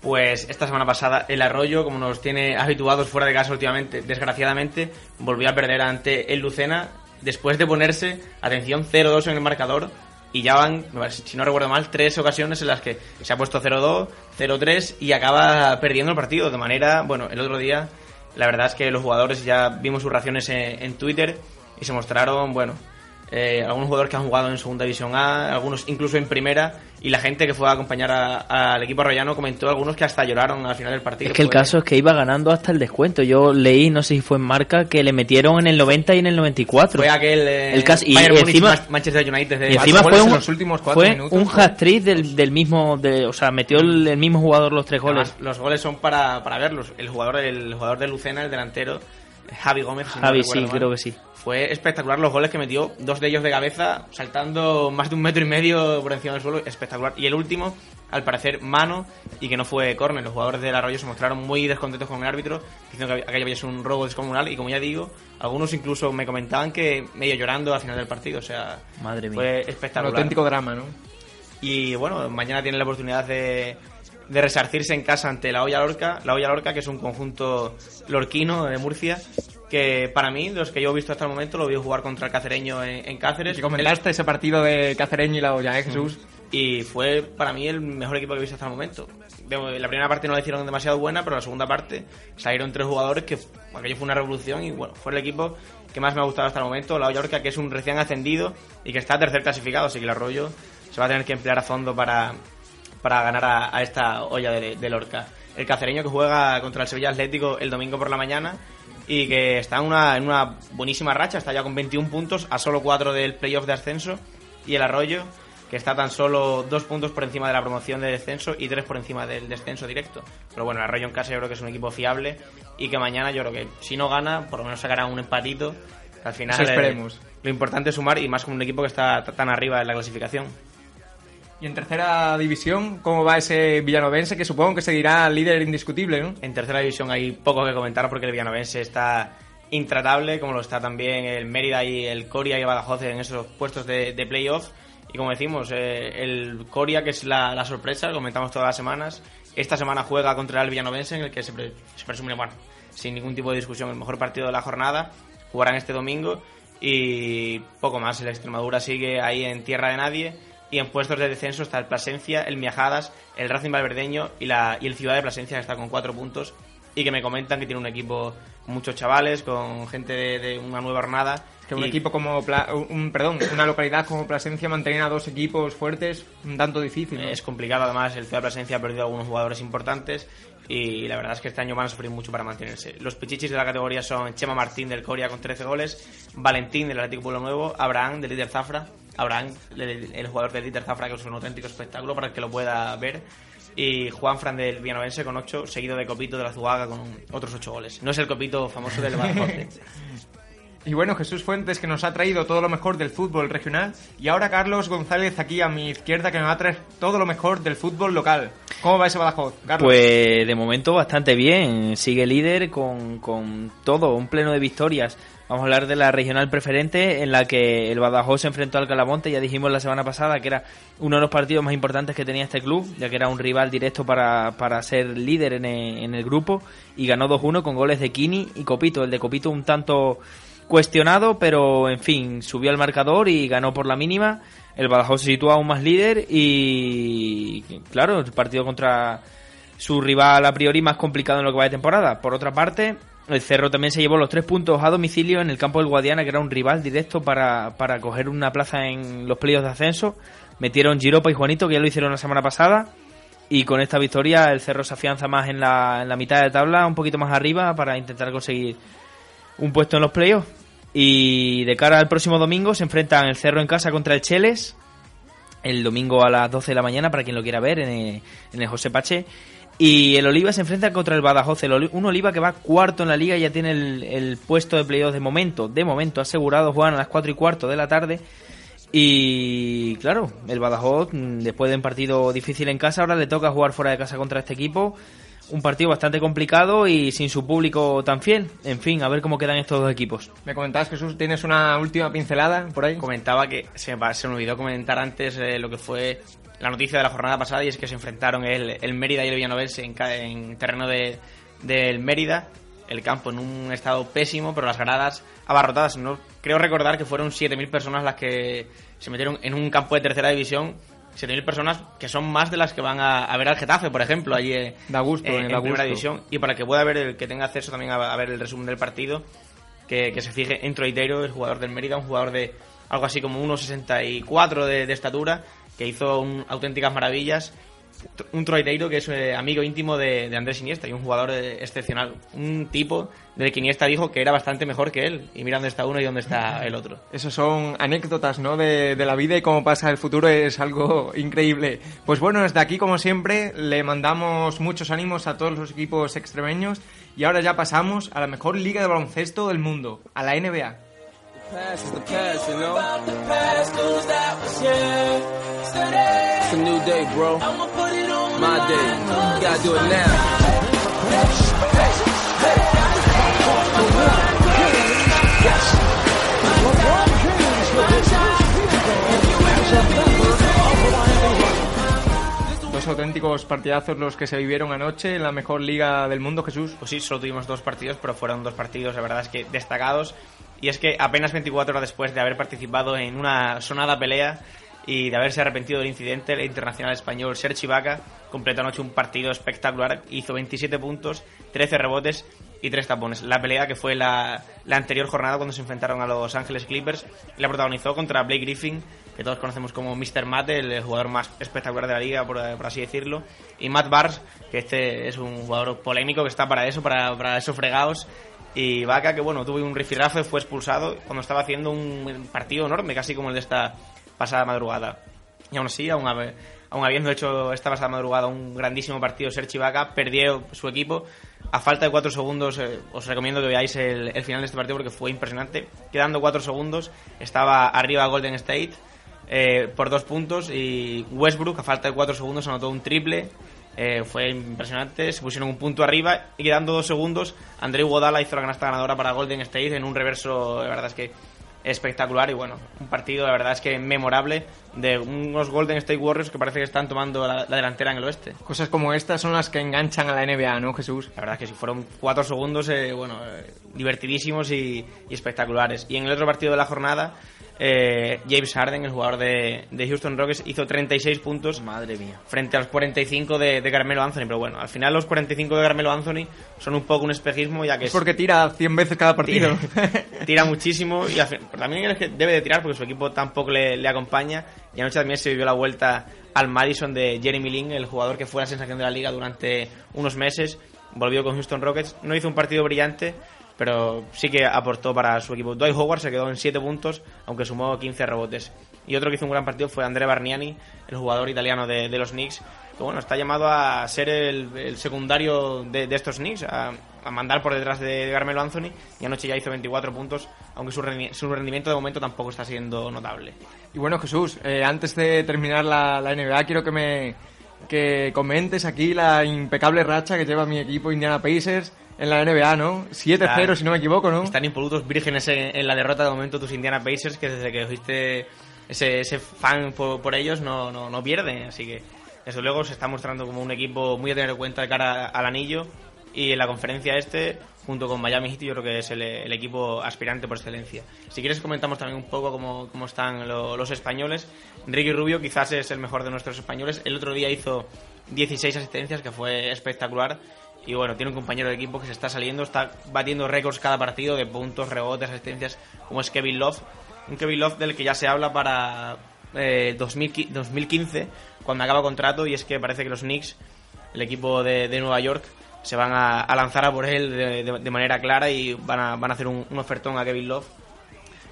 S2: Pues esta semana pasada el Arroyo, como nos tiene habituados fuera de casa últimamente, desgraciadamente, volvió a perder ante el Lucena después de ponerse, atención, 0-2 en el marcador y ya van, si no recuerdo mal, tres ocasiones en las que se ha puesto 0-2, 0-3 y acaba perdiendo el partido. De manera, bueno, el otro día, la verdad es que los jugadores ya vimos sus reacciones en, Twitter y se mostraron, bueno, eh, algunos jugadores que han jugado en Segunda División A, algunos incluso en Primera, y la gente que fue a acompañar al equipo arroyano comentó algunos que hasta lloraron al final del partido.
S3: Es que el caso es que iba ganando hasta el descuento. Yo leí, no sé si fue en marca, que le metieron en el 90 y en el 94.
S2: Fue aquel eh,
S3: el caso, y, encima,
S2: Manchester United de
S3: y encima fue un, los últimos fue un hat-trick del, del, mismo, de, o sea, metió el, mismo jugador los tres goles.
S2: los goles son para, para verlos. El jugador, el jugador de Lucena, el delantero, Javi Gómez.
S3: Javi, sí, creo que sí.
S2: Fue espectacular los goles que metió, dos de ellos de cabeza, saltando más de un metro y medio por encima del suelo, espectacular. Y el último, al parecer, mano y que no fue córner. Los jugadores del Arroyo se mostraron muy descontentos con el árbitro, diciendo que aquello había sido un robo descomunal. Y como ya digo, algunos incluso me comentaban que medio llorando al final del partido. O sea,
S3: Madre mía.
S2: fue espectacular.
S1: Un auténtico drama, ¿no?
S2: Y bueno, mañana tienen la oportunidad de, de resarcirse en casa ante la Olla Lorca. La Olla Lorca, que es un conjunto lorquino de Murcia, que para mí, los que yo he visto hasta el momento, lo vi jugar contra el Cacereño en, Cáceres.
S1: Y comentaste ese partido de Cacereño y la Olla, ¿eh, Jesús?
S2: Y fue para mí el mejor equipo que he visto hasta el momento. La primera parte no la hicieron demasiado buena, pero la segunda parte salieron tres jugadores que aquello fue una revolución y bueno, fue el equipo que más me ha gustado hasta el momento. La Olla que es un recién ascendido y que está tercer clasificado, así que el Arroyo se va a tener que emplear a fondo para, para ganar a, esta olla de, de Lorca. El cacereño que juega contra el Sevilla Atlético el domingo por la mañana y que está en una, en una buenísima racha, está ya con 21 puntos, a solo 4 del playoff de ascenso, y el Arroyo, que está tan solo 2 puntos por encima de la promoción de descenso y 3 por encima del descenso directo. Pero bueno, el Arroyo en casa yo creo que es un equipo fiable y que mañana yo creo que si no gana, por lo menos sacará un empatito. Al final,
S1: esperemos.
S2: lo importante es sumar y más con un equipo que está tan arriba en la clasificación.
S1: Y en tercera división, ¿cómo va ese villanovense? Que supongo que seguirá líder indiscutible, ¿no?
S2: En tercera división hay poco que comentar porque el villanovense está intratable, como lo está también el Mérida y el Coria y Badajoz en esos puestos de, de playoff. Y como decimos, eh, el Coria, que es la, sorpresa, lo comentamos todas las semanas, esta semana juega contra el Villanovense, en el que se, se, presume, bueno, sin ningún tipo de discusión, el mejor partido de la jornada. Jugarán este domingo y poco más. El Extremadura sigue ahí en tierra de nadie y en puestos de descenso está el Plasencia, el Miajadas, el Racing Valverdeño y, la, y el Ciudad de Plasencia que está con cuatro puntos y que me comentan que tiene un equipo muchos chavales, con gente de, una nueva jornada.
S1: Que un equipo como, un, perdón, una localidad como Plasencia mantener a dos equipos fuertes un tanto difícil.
S2: Es complicado, además el Ciudad de Plasencia ha perdido algunos jugadores importantes y la verdad es que este año van a sufrir mucho para mantenerse. Los pichichis de la categoría son Chema Martín del Coria con 13 goles, Valentín del Atlético Pueblo Nuevo, Abraham del líder Zafra, Abraham, el, jugador del líder Zafra, que es un auténtico espectáculo para el que lo pueda ver, y Juan Fran del Villanovense con 8, seguido de Copito de la Zuaga con otros 8 goles. No es el Copito famoso del Badajoz. <laughs>
S1: Y bueno, Jesús Fuentes que nos ha traído todo lo mejor del fútbol regional. Y ahora Carlos González aquí a mi izquierda que me va a traer todo lo mejor del fútbol local. ¿Cómo va ese Badajoz, Carlos?
S3: Pues de momento bastante bien. Sigue líder con, con todo, un pleno de victorias. Vamos a hablar de la regional preferente en la que el Badajoz se enfrentó al Calamonte. Ya dijimos la semana pasada que era uno de los partidos más importantes que tenía este club, ya que era un rival directo para, para ser líder en el, en el grupo. Y ganó 2-1 con goles de Kini y Copito. El de Copito un tanto cuestionado, pero en fin, subió al marcador y ganó por la mínima. El Badajoz se sitúa aún más líder y, claro, el partido contra su rival a priori más complicado en lo que va de temporada. Por otra parte, el Cerro también se llevó los tres puntos a domicilio en el campo del Guadiana, que era un rival directo para, para coger una plaza en los pliegos de ascenso. Metieron Giropa y Juanito, que ya lo hicieron la semana pasada. Y con esta victoria el Cerro se afianza más en la, en la mitad de tabla, un poquito más arriba, para intentar conseguir un puesto en los playoffs. Y de cara al próximo domingo se enfrentan el Cerro en casa contra el Cheles. El domingo a las 12 de la mañana, para quien lo quiera ver, en el, José Pache. Y el Oliva se enfrenta contra el Badajoz. un Oliva que va cuarto en la liga ya tiene el, puesto de playoffs de momento. De momento asegurado. Juegan a las 4 y cuarto de la tarde. Y claro, el Badajoz, mm, después de un partido difícil en casa, ahora le toca jugar fuera de casa contra este equipo un partido bastante complicado y sin su público tan fiel. En fin, a ver cómo quedan estos dos equipos.
S1: Me comentabas, Jesús, ¿tienes una última pincelada por ahí?
S2: Comentaba que se me, se me olvidó comentar antes eh, lo que fue la noticia de la jornada pasada y es que se enfrentaron el, el Mérida y el Villanovense en, en terreno de, del Mérida, el campo en un estado pésimo, pero las gradas abarrotadas. No creo recordar que fueron 7.000 personas las que se metieron en un campo de tercera división 7.000 personas que son más de las que van a, ver al Getafe, por ejemplo, allí eh,
S1: gusto, en,
S2: la primera división. Y para que pueda ver, el que tenga acceso también a, ver el resumen del partido, que, se fije en Troiteiro, el jugador del Mérida, un jugador de algo así como 1,64 de, de estatura, que hizo auténticas maravillas un troiteiro que es eh, amigo íntimo de, Andrés Iniesta y un jugador eh, excepcional. Un tipo del que Iniesta dijo que era bastante mejor que él. Y mira dónde está uno y dónde está <laughs> el otro.
S1: Esos son anécdotas, ¿no? De, la vida y cómo pasa el futuro es algo <laughs> increíble. Pues bueno, desde aquí, como siempre, le mandamos muchos ánimos a todos los equipos extremeños. Y ahora ya pasamos a la mejor liga de baloncesto del mundo, a la NBA. Dos auténticos partidazos los que se vivieron anoche en la mejor liga del mundo, Jesús.
S2: Pues sí, solo tuvimos dos partidos, pero fueron dos partidos, la verdad es que destacados. Y es que apenas 24 horas después de haber participado en una sonada pelea y de haberse arrepentido del incidente, el internacional español Sergi Vaca completó anoche un partido espectacular, hizo 27 puntos, 13 rebotes y 3 tapones. La pelea que fue la, anterior jornada cuando se enfrentaron a Los Ángeles Clippers, la protagonizó contra Blake Griffin, que todos conocemos como Mr. Matt, el jugador más espectacular de la liga, por, así decirlo, y Matt Barnes, que este es un jugador polémico que está para eso, para, para esos fregados, y Vaca, que bueno, tuvo un rifirrafe, fue expulsado cuando estaba haciendo un partido enorme, casi como el de esta pasada madrugada. Y aún así, aún, habiendo hecho esta pasada madrugada un grandísimo partido, Sergi Vaca perdió su equipo. A falta de cuatro segundos, eh, os recomiendo que veáis el, final de este partido porque fue impresionante. Quedando cuatro segundos, estaba arriba Golden State eh, por dos puntos y Westbrook, a falta de cuatro segundos, anotó un triple. Eh, fue impresionante, se pusieron un punto arriba y quedando dos segundos, Andreu Godala hizo la canasta ganadora para Golden State en un reverso, de verdad es que espectacular y bueno, un partido la verdad es que memorable de unos Golden State Warriors que parece que están tomando la, delantera en el oeste.
S1: Cosas como estas son las que enganchan a la NBA, ¿no, Jesús?
S2: La verdad es que si fueron cuatro segundos, eh, bueno, eh, divertidísimos y, espectaculares. Y en el otro partido de la jornada, eh, James Harden, el jugador de, de, Houston Rockets, hizo 36 puntos.
S3: Madre mía.
S2: Frente a los 45 de, de, Carmelo Anthony. Pero bueno, al final los 45 de Carmelo Anthony son un poco un espejismo, ya que
S1: es. porque tira 100 veces cada partido.
S2: Tira, <laughs> tira muchísimo y también es que debe de tirar porque su equipo tampoco le, le, acompaña. Y anoche también se vivió la vuelta al Madison de Jeremy Lin, el jugador que fue la sensación de la liga durante unos meses. Volvió con Houston Rockets. No hizo un partido brillante, pero sí que aportó para su equipo. Dwight Howard se quedó en 7 puntos, aunque sumó 15 rebotes. Y otro que hizo un gran partido fue Andrea Barniani, el jugador italiano de, los Knicks, que bueno, está llamado a ser el, secundario de, estos Knicks, a, mandar por detrás de Carmelo Anthony, y anoche ya hizo 24 puntos, aunque su, rendimiento de momento tampoco está siendo notable.
S1: Y bueno, Jesús, eh, antes de terminar la NBA, quiero que me que comentes aquí la impecable racha que lleva mi equipo Indiana Pacers en la NBA, ¿no? 7-0 si no me equivoco, ¿no?
S2: Están impolutos vírgenes en, la derrota de momento tus Indiana Pacers que desde que fuiste ese, ese fan por, ellos no, no, no pierden, así que desde luego se está mostrando como un equipo muy a tener en cuenta de cara al anillo y en la conferencia este, junto con Miami Heat, yo creo que es el, equipo aspirante por excelencia. Si quieres comentamos también un poco cómo, cómo están los españoles. Ricky Rubio quizás es el mejor de nuestros españoles. El otro día hizo 16 asistencias, que fue espectacular. Y bueno, tiene un compañero de equipo que se está saliendo, está batiendo récords cada partido de puntos, rebotes, asistencias, como es Kevin Love. Un Kevin Love del que ya se habla para eh, 2015, cuando acaba contrato, y es que parece que los Knicks, el equipo de, Nueva York, se van a, lanzar a por él de, manera clara y van a, hacer un, un ofertón a Kevin Love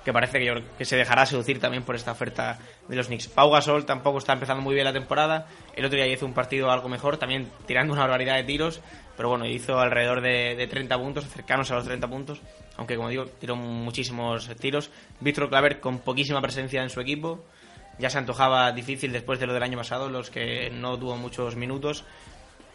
S2: que parece que, que se dejará seducir también por esta oferta de los Knicks. Pau Gasol tampoco está empezando muy bien la temporada. El otro día hizo un partido algo mejor, también tirando una barbaridad de tiros pero bueno, hizo alrededor de, de 30 puntos, cercanos a los 30 puntos, aunque como digo, tiró muchísimos tiros. Víctor Claver con poquísima presencia en su equipo, ya se antojaba difícil después de lo del año pasado, los que no tuvo muchos minutos.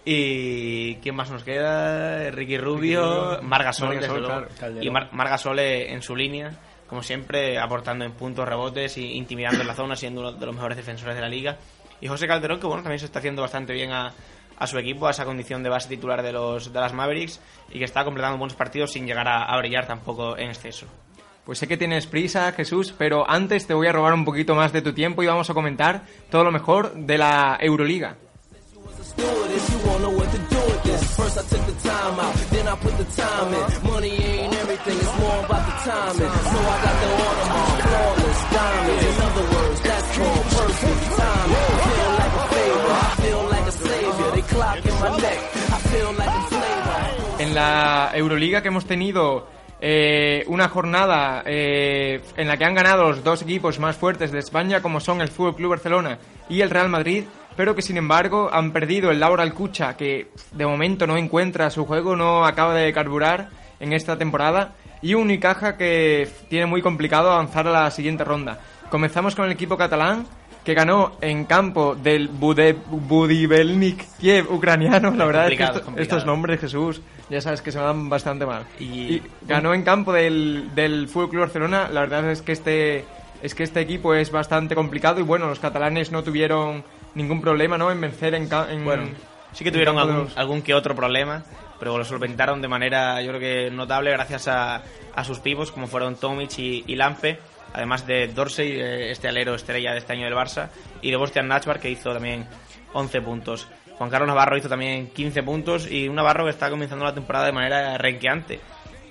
S2: ¿Y quién más nos queda? Ricky Rubio, Margasol, desde luego. Y Mar Margasol en su línea, como siempre, aportando en puntos, rebotes e intimidando en la zona, siendo uno de los mejores defensores de la liga. Y José Calderón, que bueno, también se está haciendo bastante bien a, a su equipo, a esa condición de base titular de los de las Mavericks y que está completando buenos partidos sin llegar a, brillar tampoco en exceso.
S1: Pues sé que tienes prisa, Jesús, pero antes te voy a robar un poquito más de tu tiempo y vamos a comentar todo lo mejor de la Euroliga. En la Euroliga que hemos tenido eh, una jornada eh, en la que han ganado los dos equipos más fuertes de España, como son el Fútbol Club Barcelona y el Real Madrid, pero que sin embargo han perdido el Laura Alcucha, que de momento no encuentra su juego, no acaba de carburar en esta temporada, y un Unicaja que tiene muy complicado avanzar a la siguiente ronda. Comenzamos con el equipo catalán, que ganó en campo del Budibelnik Kiev ucraniano. La verdad es que estos nombres, Jesús, ya sabes que se van bastante mal. Y, ganó en campo del, del Fútbol Club Barcelona. La verdad es que este es que este equipo es bastante complicado y bueno, los catalanes no tuvieron ningún problema, ¿no? En vencer en, en
S2: bueno, sí que tuvieron algún, algún que otro problema, pero lo solventaron de manera, yo creo que notable gracias a, a sus pibos como fueron Tomic y, y Lampe además de Dorsey, este alero estrella de este año del Barça, y de Bostian Nachbar, que hizo también 11 puntos. Juan Carlos Navarro hizo también 15 puntos y un Navarro que está comenzando la temporada de manera renqueante.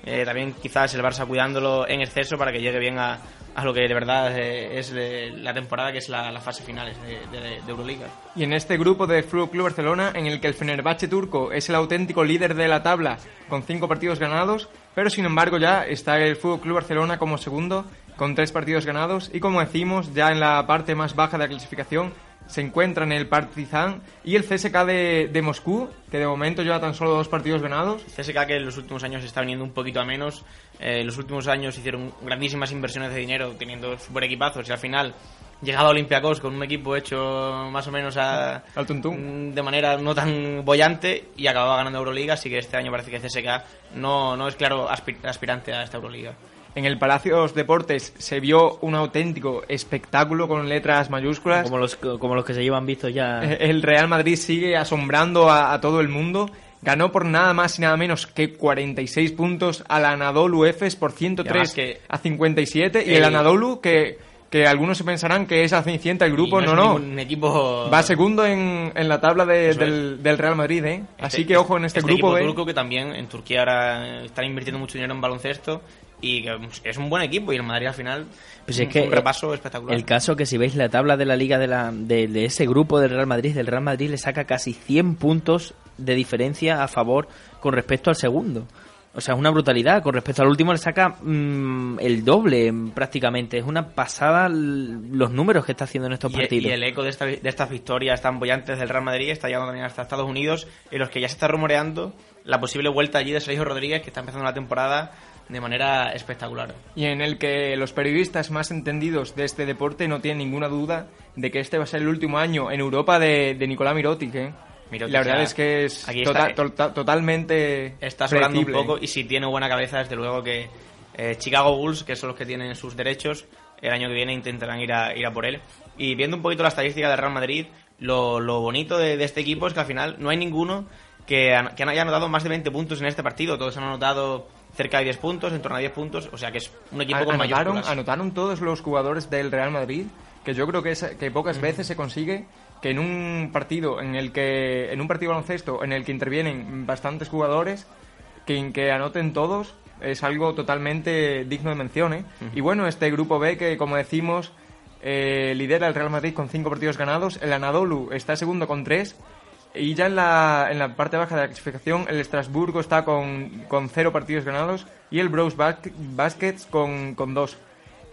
S2: Eh, también quizás el Barça cuidándolo en exceso para que llegue bien a, a lo que de verdad eh, es la temporada, que es la, fase finales de, Euroliga.
S1: Y en este grupo de Fútbol Club Barcelona, en el que el Fenerbahce turco es el auténtico líder de la tabla con cinco partidos ganados, pero sin embargo ya está el Fútbol Club Barcelona como segundo con tres partidos ganados y como decimos ya en la parte más baja de la clasificación se encuentran el Partizan y el CSK de, Moscú, que de momento lleva tan solo dos partidos ganados.
S2: CSK que en los últimos años está viniendo un poquito a menos. Eh, en los últimos años hicieron grandísimas inversiones de dinero teniendo super equipazos y al final llegado a Olympiacos con un equipo hecho más o menos a,
S1: Al
S2: mm, de manera no tan bollante y acababa ganando Euroliga, así que este año parece que CSK no, no es claro aspirante a esta Euroliga.
S1: En el Palacio Deportes se vio un auténtico espectáculo con letras mayúsculas.
S3: Como los, como los que se llevan vistos ya.
S1: Eh, el Real Madrid sigue asombrando a, todo el mundo. Ganó por nada más y nada menos que 46 puntos al Anadolu Efes por 103 a 57. Y el Anadolu que que algunos se pensarán que es la cenicienta el grupo, no,
S2: es
S1: no.
S2: ningún equipo
S1: Va segundo en, en la tabla de- del, del Real Madrid, ¿eh? Así
S2: Este-
S1: que ojo en este, grupo
S2: equipo
S1: B.
S2: turco que también en Turquía ahora están invirtiendo mucho dinero en baloncesto y que es un buen equipo y el Madrid al final
S3: Pues
S2: un,
S3: es que
S2: un repaso espectacular.
S3: El caso que si veis la tabla de la liga de, la, de, de ese grupo del Real Madrid, del Real Madrid le saca casi 100 puntos de diferencia a favor con respecto al segundo. O sea, es una brutalidad. Con respecto al último le saca mm, el doble mm, prácticamente. Es una pasada los números que está haciendo en estos
S2: y,
S3: partidos.
S2: y el eco de, esta- de estas victorias tan bollantes del Real Madrid está llegando también hasta Estados Unidos, en los que ya se está rumoreando la posible vuelta allí de Sergio Rodríguez, que está empezando la temporada de manera espectacular.
S1: Y en el que los periodistas más entendidos de este deporte no tienen ninguna duda de que este va a ser el último año en Europa de, de Nicolás Mirotic, ¿eh?
S2: Mirotic
S1: la verdad
S2: ya-
S1: es que es
S2: aquí
S1: tota-
S2: está-
S1: tota- totalmente
S2: Está sobrando un poco y si tiene buena cabeza, desde luego que eh, Chicago Bulls, que son los que tienen sus derechos, el año que viene intentarán ir a, ir a por él. Y viendo un poquito la estadística del Real Madrid, lo, lo bonito de, de este equipo es que al final no hay ninguno que, han- que haya anotado más de 20 puntos en este partido. Todos han anotado cerca de 10 puntos, en torno a 10 puntos, o sea que es un equipo con
S1: anotaron,
S2: mayúsculas.
S1: anotaron todos los jugadores del Real Madrid, que yo creo que, es, que pocas veces se consigue que en un partido en el que en un partido baloncesto en el que intervienen bastantes jugadores que, que anoten todos es algo totalmente digno de mención ¿eh? y bueno este grupo B que como decimos eh, lidera el Real Madrid con cinco partidos ganados el Anadolu está segundo con tres y ya en la, en la parte baja de la clasificación, el Estrasburgo está con, con cero partidos ganados y el Bros Baskets con, con dos.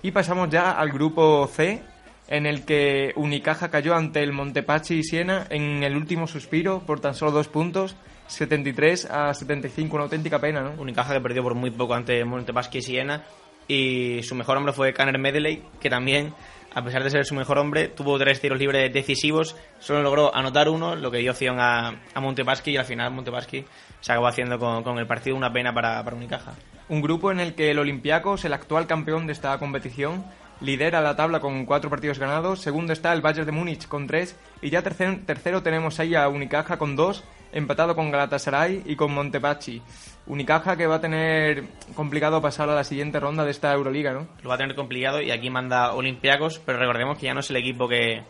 S1: Y pasamos ya al grupo C, en el que Unicaja cayó ante el Montepaschi y Siena en el último suspiro por tan solo dos puntos, 73 a 75, una auténtica pena, ¿no?
S2: Unicaja que perdió por muy poco ante Montepaschi y Siena. Y su mejor hombre fue Kanner Medley, que también, a pesar de ser su mejor hombre, tuvo tres tiros libres decisivos. Solo logró anotar uno, lo que dio opción a, a Montepaschi. Y al final Montepaschi se acabó haciendo con, con el partido una pena para, para Unicaja.
S1: Un grupo en el que el Olympiacos, el actual campeón de esta competición, lidera la tabla con cuatro partidos ganados. Segundo está el Bayern de Múnich con tres. Y ya tercero, tercero tenemos ahí a Unicaja con dos, empatado con Galatasaray y con Montepaschi. Unicaja que va a tener complicado pasar a la siguiente ronda de esta Euroliga, ¿no?
S2: Lo va a tener complicado y aquí manda Olympiacos, pero recordemos que ya no es el equipo que,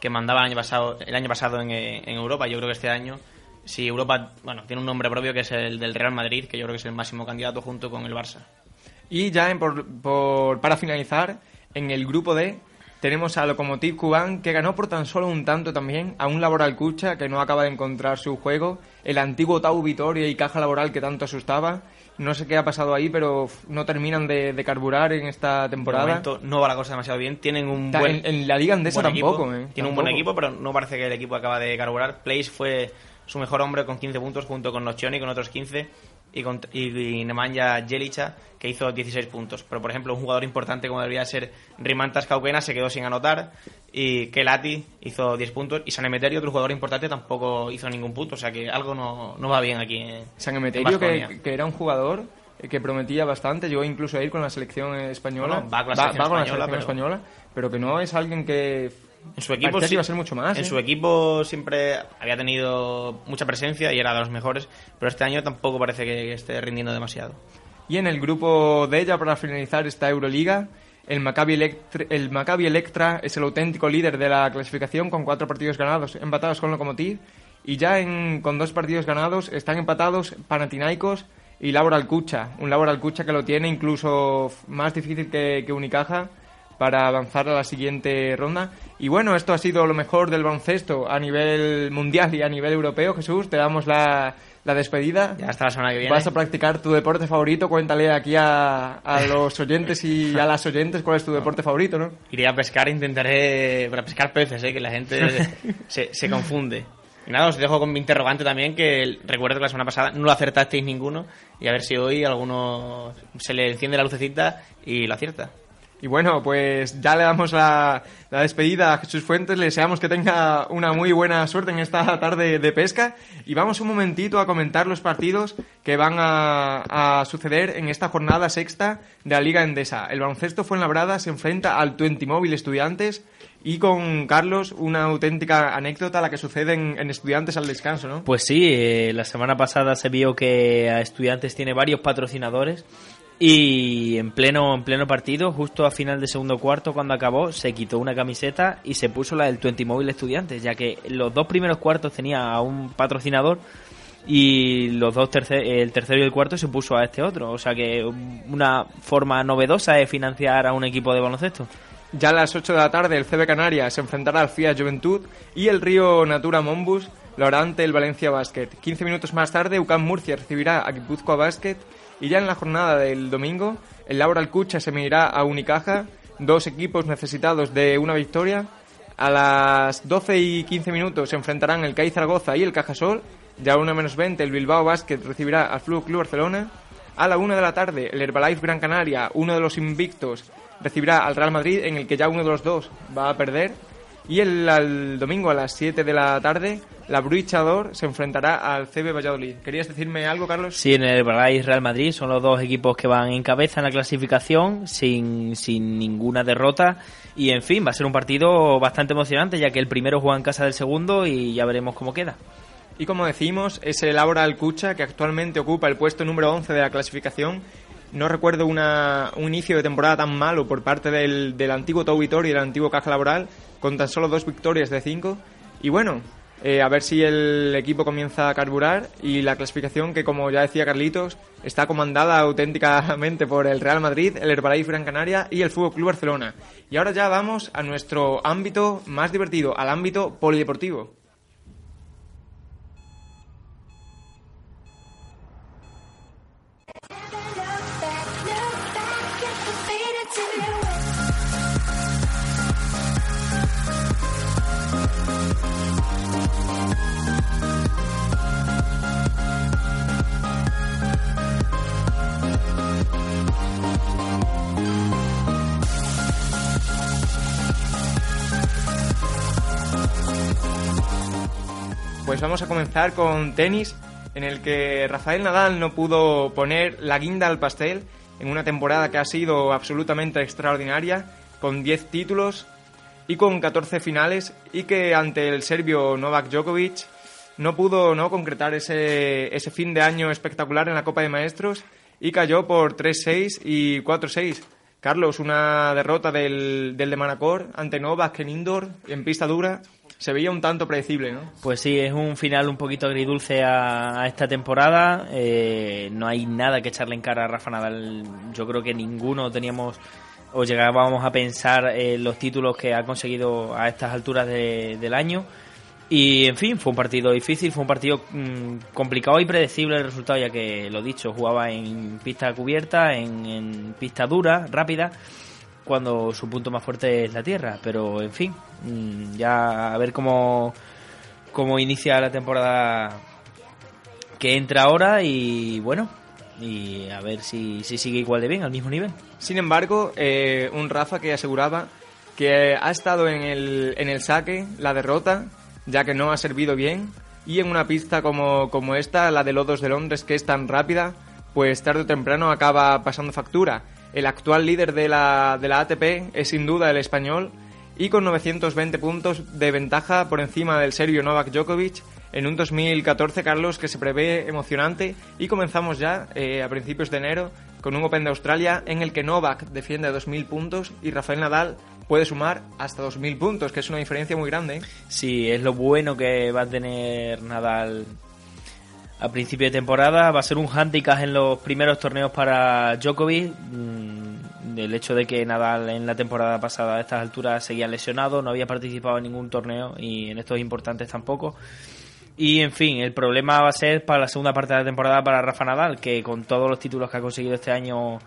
S2: que mandaba el año pasado, el año pasado en, en Europa. Yo creo que este año, si Europa bueno, tiene un nombre propio que es el del Real Madrid, que yo creo que es el máximo candidato junto con el Barça.
S1: Y ya en por, por- para finalizar, en el grupo D tenemos a Lokomotiv Kuban que ganó por tan solo un tanto también a un Laboral Cucha que no acaba de encontrar su juego, el antiguo Tau Vitoria y Caja Laboral que tanto asustaba. No sé qué ha pasado ahí, pero no terminan de, de carburar en esta
S2: De
S1: temporada.
S2: momento no va la cosa demasiado bien. Tienen un
S1: Ta-
S2: buen.
S1: en, en la Liga Andesa tampoco. ¿eh?
S2: Tiene un buen
S1: Tampoco.
S2: equipo, pero no parece que el equipo acaba de carburar. Place fue su mejor hombre con 15 puntos junto con Nocioni con otros 15 y, con, y, y Nemanja Jelica que hizo 16 puntos. Pero por ejemplo, un jugador importante como debería ser Rimantas Cauquena se quedó sin anotar y Kelati hizo 10 puntos y San Emeterio, otro jugador importante, tampoco hizo ningún punto. O sea que algo no, no va bien aquí. en-
S1: San
S2: en
S1: Emeterio,
S2: Baskonia.
S1: que, que era un jugador que prometía bastante, llegó incluso a ir con la selección española.
S2: Bueno, va con la selección
S1: con la selección
S2: pero-
S1: española, pero que no es alguien que
S2: En su equipo sí-
S1: iba a ser mucho más.
S2: En
S1: ¿eh?
S2: su equipo siempre había tenido mucha presencia y era de los mejores, pero este año tampoco parece que esté rindiendo demasiado.
S1: Y en el grupo de ella, para finalizar esta Euroliga, el Maccabi, Electra, el Maccabi Electra es el auténtico líder de la clasificación con cuatro partidos ganados, empatados con Lokomotiv. Y ya en, con dos partidos ganados están empatados Panathinaikos y Laboral Cucha. Un Laboral Cucha que lo tiene incluso más difícil que, que Unicaja para avanzar a la siguiente ronda. Y bueno, esto ha sido lo mejor del baloncesto a nivel mundial y a nivel europeo. Jesús, te damos la, la despedida.
S2: Ya hasta la semana que viene.
S1: Vas a practicar tu deporte favorito. Cuéntale aquí a, a los oyentes y a las oyentes cuál es tu deporte favorito, ¿no?
S2: Iré a pescar, intentaré para pescar peces, ¿eh? que la gente <laughs> se, se confunde. Y nada, os dejo con mi interrogante también, que recuerdo que la semana pasada no lo acertasteis ninguno, y a ver si hoy alguno se le enciende la lucecita y lo acierta.
S1: Y bueno, pues ya le damos la, despedida a Jesús Fuentes. Le deseamos que tenga una muy buena suerte en esta <laughs> tarde de pesca. Y vamos un momentito a comentar los partidos que van a, suceder en esta jornada sexta de la Liga Endesa. El baloncesto Fuenlabrada se enfrenta al Móvil Estudiantes. Y con Carlos, una auténtica anécdota la que sucede en, en Estudiantes al descanso, ¿no?
S3: Pues sí, eh, la semana pasada se vio que a Estudiantes tiene varios patrocinadores Y en pleno, en pleno partido, justo a final de segundo cuarto, cuando acabó, se quitó una camiseta y se puso la del 20 Móvil Estudiantes, ya que los dos primeros cuartos tenía a un patrocinador y los dos tercer, el tercero y el cuarto se puso a este otro. O sea que una forma novedosa de financiar a un equipo de baloncesto.
S1: Ya a las 8 de la tarde el CB Canarias se enfrentará al FIA Juventud y el Río Natura Mombus lo hará ante el Valencia Basket. 15 minutos más tarde UCAM Murcia recibirá a Guipúzcoa Basket y ya en la jornada del domingo el Laura Alcucha se medirá a Unicaja, dos equipos necesitados de una victoria. A las 12 y 15 minutos se enfrentarán el CAI Zaragoza y el Cajasol. Ya a 1 menos 20 el Bilbao Basket recibirá al Flu Club Barcelona. A la 1 de la tarde el Herbalife Gran Canaria, uno de los invictos, recibirá al Real Madrid, en el que ya uno de los dos va a perder. Y el, domingo a las 7 de la tarde, la Bruichador se enfrentará al CB Valladolid. ¿Querías decirme algo, Carlos?
S3: Sí, en el Valladolid Real Madrid son los dos equipos que van en cabeza en la clasificación, sin, sin ninguna derrota. Y en fin, va a ser un partido bastante emocionante, ya que el primero juega en casa del segundo y ya veremos cómo queda.
S1: Y como decimos, es el Laura Alcucha que actualmente ocupa el puesto número 11 de la clasificación no recuerdo una, un inicio de temporada tan malo por parte del, del antiguo Tau y del antiguo Caja Laboral, con tan solo dos victorias de cinco. Y bueno, eh, a ver si el equipo comienza a carburar y la clasificación que, como ya decía Carlitos, está comandada auténticamente por el Real Madrid, el Herbalife Gran Canaria y el Fútbol Club Barcelona. Y ahora ya vamos a nuestro ámbito más divertido, al ámbito polideportivo. Pues vamos a comenzar con tenis, en el que Rafael Nadal no pudo poner la guinda al pastel en una temporada que ha sido absolutamente extraordinaria, con 10 títulos y con 14 finales, y que ante el serbio Novak Djokovic no pudo no concretar ese, ese fin de año espectacular en la Copa de Maestros y cayó por 3-6 y 4-6. Carlos, una derrota del, del de Manacor ante Novak en indoor, en pista dura, se veía un tanto predecible, ¿no?
S3: Pues sí, es un final un poquito agridulce a, esta temporada. Eh, no hay nada que echarle en cara a Rafa Nadal. Yo creo que ninguno teníamos o llegábamos a pensar en los títulos que ha conseguido a estas alturas del año. Y en fin, fue un partido difícil, fue un partido mm, complicado y predecible el resultado, ya que lo dicho, jugaba en pista cubierta, en pista dura, rápida cuando su punto más fuerte es la tierra. Pero en fin, mm, ya a ver cómo, cómo inicia la temporada que entra ahora y bueno, y a ver si, si sigue igual de bien, al mismo nivel.
S1: Sin embargo, eh, un Rafa que aseguraba que ha estado en el, en el saque la derrota, ya que no ha servido bien, y en una pista como, como esta, la de Lodos de Londres, que es tan rápida, pues tarde o temprano acaba pasando factura. El actual líder de la, de la ATP es sin duda el español y con 920 puntos de ventaja por encima del serbio Novak Djokovic en un 2014, Carlos, que se prevé emocionante y comenzamos ya eh, a principios de enero con un Open de Australia en el que Novak defiende 2.000 puntos y Rafael Nadal puede sumar hasta 2.000 puntos, que es una diferencia muy grande. ¿eh?
S3: Sí, es lo bueno que va a tener Nadal a principio de temporada. Va a ser un handicap en los primeros torneos para Djokovic. Mm, el hecho de que Nadal en la temporada pasada a estas alturas seguía lesionado, no había participado en ningún torneo y en estos importantes tampoco. Y en fin, el problema va a ser para la segunda parte de la temporada para Rafa Nadal, que con todos los títulos que ha conseguido este año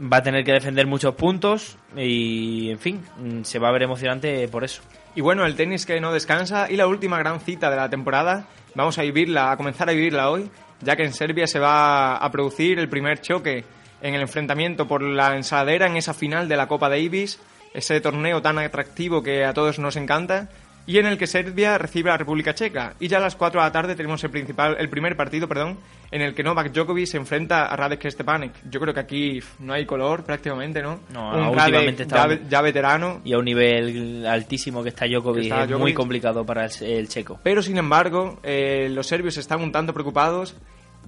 S3: va a tener que defender muchos puntos y en fin, mm, se va a ver emocionante por eso.
S1: Y bueno, el tenis que no descansa y la última gran cita de la temporada. Vamos a vivirla, a comenzar a vivirla hoy, ya que en Serbia se va a producir el primer choque en el enfrentamiento por la ensaladera en esa final de la Copa Davis, ese torneo tan atractivo que a todos nos encanta y en el que Serbia recibe a la República Checa. Y ya a las 4 de la tarde tenemos el, principal, el primer partido perdón, en el que Novak Djokovic se enfrenta a Radek Stepanek. Yo creo que aquí no hay color prácticamente, ¿no?
S3: No, un últimamente
S1: está ya, veterano.
S3: Y a un nivel altísimo que está Djokovic, es muy complicado para el, checo.
S1: Pero sin embargo, eh, los serbios están un tanto preocupados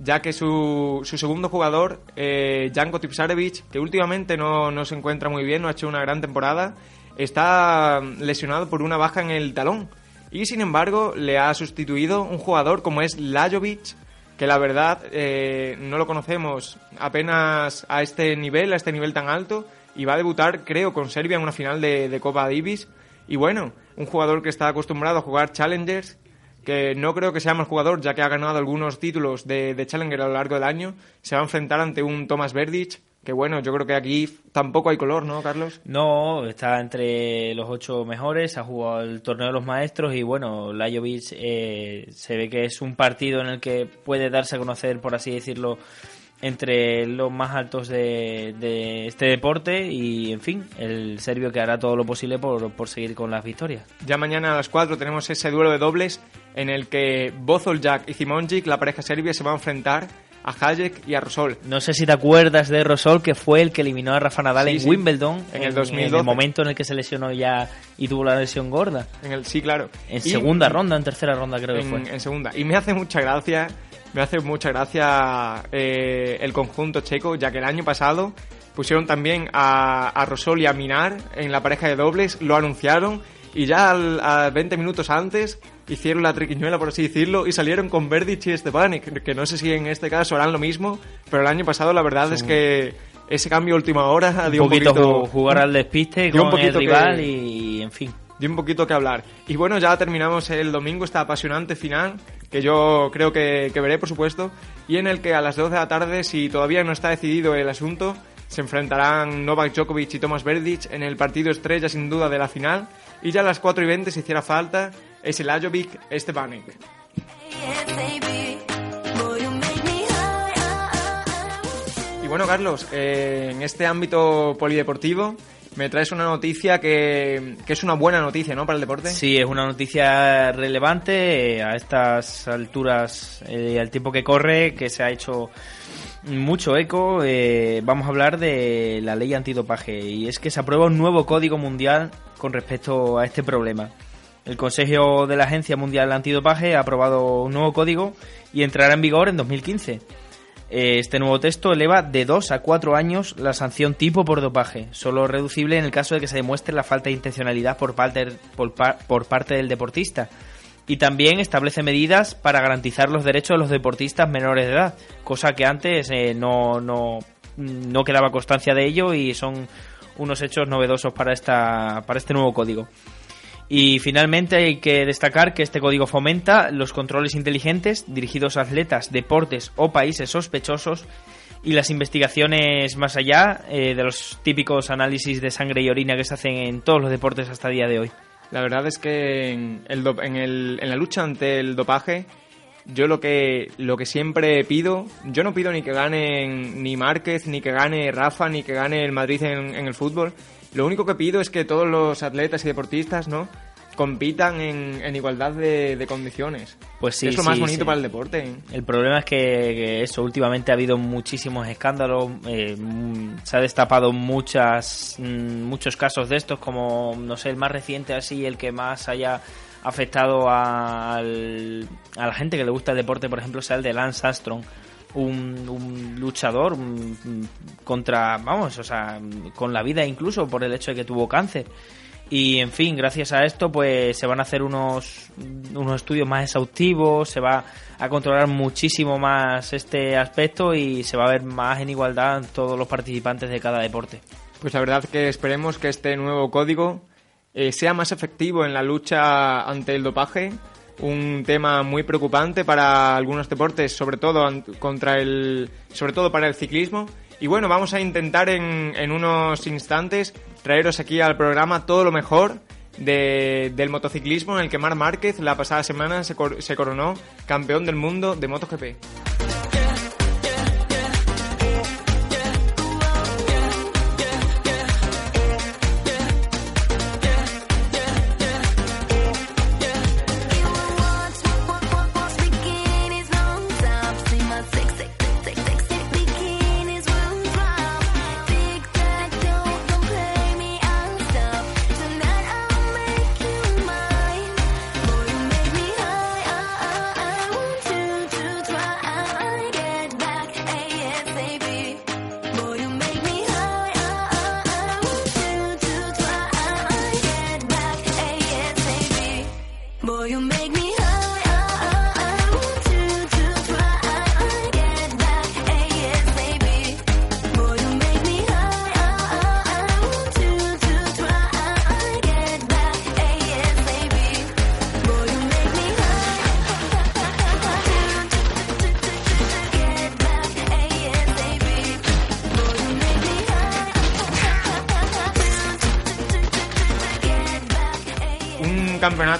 S1: ya que su, su segundo jugador, eh, Janko Tipsarevic, que últimamente no, no se encuentra muy bien, no ha hecho una gran temporada, está lesionado por una baja en el talón. Y sin embargo, le ha sustituido un jugador como es Lajovic, que la verdad eh, no lo conocemos apenas a este nivel, a este nivel tan alto, y va a debutar, creo, con Serbia en una final de, de Copa Davis. Y bueno, un jugador que está acostumbrado a jugar Challengers, que no creo que sea más jugador, ya que ha ganado algunos títulos de, Challenger a lo largo del año, se va a enfrentar ante un Thomas Verdic, que bueno, yo creo que aquí tampoco hay color, ¿no, Carlos?
S3: No, está entre los ocho mejores, ha jugado el torneo de los maestros y bueno, Lajovic eh, se ve que es un partido en el que puede darse a conocer, por así decirlo, entre los más altos de, de este deporte y, en fin, el serbio que hará todo lo posible por, por seguir con las victorias.
S1: Ya mañana a las 4 tenemos ese duelo de dobles en el que Bozoljak y Simonjic, la pareja serbia, se va a enfrentar a Hayek y a Rosol.
S3: No sé si te acuerdas de Rosol, que fue el que eliminó a Rafa Nadal
S1: Sí,
S3: en
S1: sí.
S3: Wimbledon
S1: En el 2012.
S3: En el momento en el que se lesionó ya y tuvo la lesión gorda.
S1: En el, sí, claro.
S3: En
S1: Y-
S3: segunda ronda, en tercera ronda creo que
S1: en,
S3: fue.
S1: en segunda. Y me hace mucha gracia, me hace mucha gracia eh, el conjunto checo, ya que el año pasado pusieron también a, a Rosol y a Minar en la pareja de dobles, lo anunciaron y ya al, a 20 minutos antes hicieron la triquiñuela, por así decirlo, y salieron con Verdic y Stepanek, que no sé si en este caso harán lo mismo, pero el año pasado la verdad es que ese cambio a última hora
S3: un
S1: dio
S3: poquito,
S1: un poquito...
S3: ju- jugar al despiste
S1: dio un
S3: con el
S1: poquito que-
S3: rival y, en fin.
S1: dio un poquito que hablar. Y bueno, ya terminamos el domingo esta apasionante final, que yo creo que, que veré, por supuesto, y en el que a las 12 de la tarde, si todavía no está decidido el asunto, se enfrentarán Novak Djokovic y Tomas Verdic en el partido estrella, sin duda, de la final. Y ya a las 4 y 20, si hiciera falta, es el Ajovic Estebanek. Y bueno, Carlos, eh, en este ámbito polideportivo me traes una noticia que, que es una buena noticia, ¿no? Para el deporte.
S3: Sí, es una noticia relevante eh, a estas alturas, eh, al tiempo que corre, que se ha hecho mucho eco. eh, vamos a hablar de la ley antidopaje y es que se aprueba un nuevo código mundial con respecto a este problema. El Consejo de la Agencia Mundial Antidopaje ha aprobado un nuevo código y entrará en vigor en 2015. Eh, Este nuevo texto eleva de 2 a 4 años la sanción tipo por dopaje, solo reducible en el caso de que se demuestre la falta de intencionalidad por parte, del deportista. Y también establece medidas para garantizar los derechos de los deportistas menores de edad, cosa que antes eh, no, no, no quedaba constancia de ello y son unos hechos novedosos para, esta, para este nuevo código. Y finalmente hay que destacar que este código fomenta los controles inteligentes dirigidos a atletas, deportes o países sospechosos y las investigaciones más allá eh, de los típicos análisis de sangre y orina que se hacen en todos los deportes hasta el día de hoy.
S1: La verdad es que en, el en, el- en la lucha ante el dopaje, yo lo que, lo que siempre pido, yo no pido ni que ganen ni Márquez, ni que gane Rafa, ni que gane el Madrid en el fútbol. Lo único que pido es que todos los atletas y deportistas, ¿no? Compitan en, en igualdad de, de condiciones.
S3: Pues sí,
S1: es lo más bonito
S3: sí.
S1: para el deporte. ¿eh?
S3: El problema es que, que eso, últimamente ha habido muchísimos escándalos, eh, mm, se ha destapado muchas, mm, muchos casos de estos, como, no sé, el más reciente así, el que más haya afectado al- a la gente que le gusta el deporte, por ejemplo, sea el de Lance Armstrong. Un, un luchador mm, contra, vamos, o sea, con la vida incluso por el hecho de que tuvo cáncer. Y en fin, gracias a esto pues se van a hacer unos, unos estudios más exhaustivos, se va a controlar muchísimo más este aspecto y se va a ver más en igualdad todos los participantes de cada deporte.
S1: Pues la verdad que esperemos que este nuevo código eh, sea más efectivo en la lucha ante el dopaje, un tema muy preocupante para algunos deportes, sobre todo contra el, sobre todo para el ciclismo. Y bueno, vamos a intentar en, en unos instantes traeros aquí al programa todo lo mejor de- del motociclismo en el que Marc Márquez la pasada semana se, se coronó campeón del mundo de MotoGP.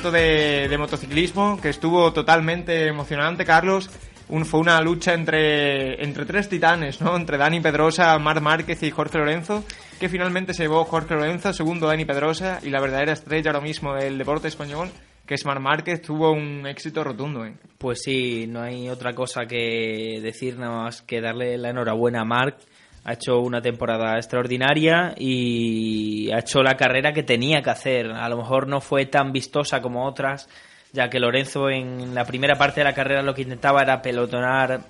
S1: Campeonato de, de motociclismo que estuvo totalmente emocionante, Carlos. Un, fue una lucha entre, entre tres titanes, ¿no? Entre Dani Pedrosa, Mar Márquez y Jorge Lorenzo, que finalmente se llevó Jorge Lorenzo, segundo Dani Pedrosa, y la verdadera estrella ahora mismo del deporte español, que es Mar Márquez, tuvo un éxito rotundo, ¿eh?
S3: Pues sí, no hay otra cosa que decir nada más que darle la enhorabuena a Marc. Ha hecho una temporada extraordinaria y ha hecho la carrera que tenía que hacer. A lo mejor no fue tan vistosa como otras, ya que Lorenzo en la primera parte de la carrera lo que intentaba era pelotonar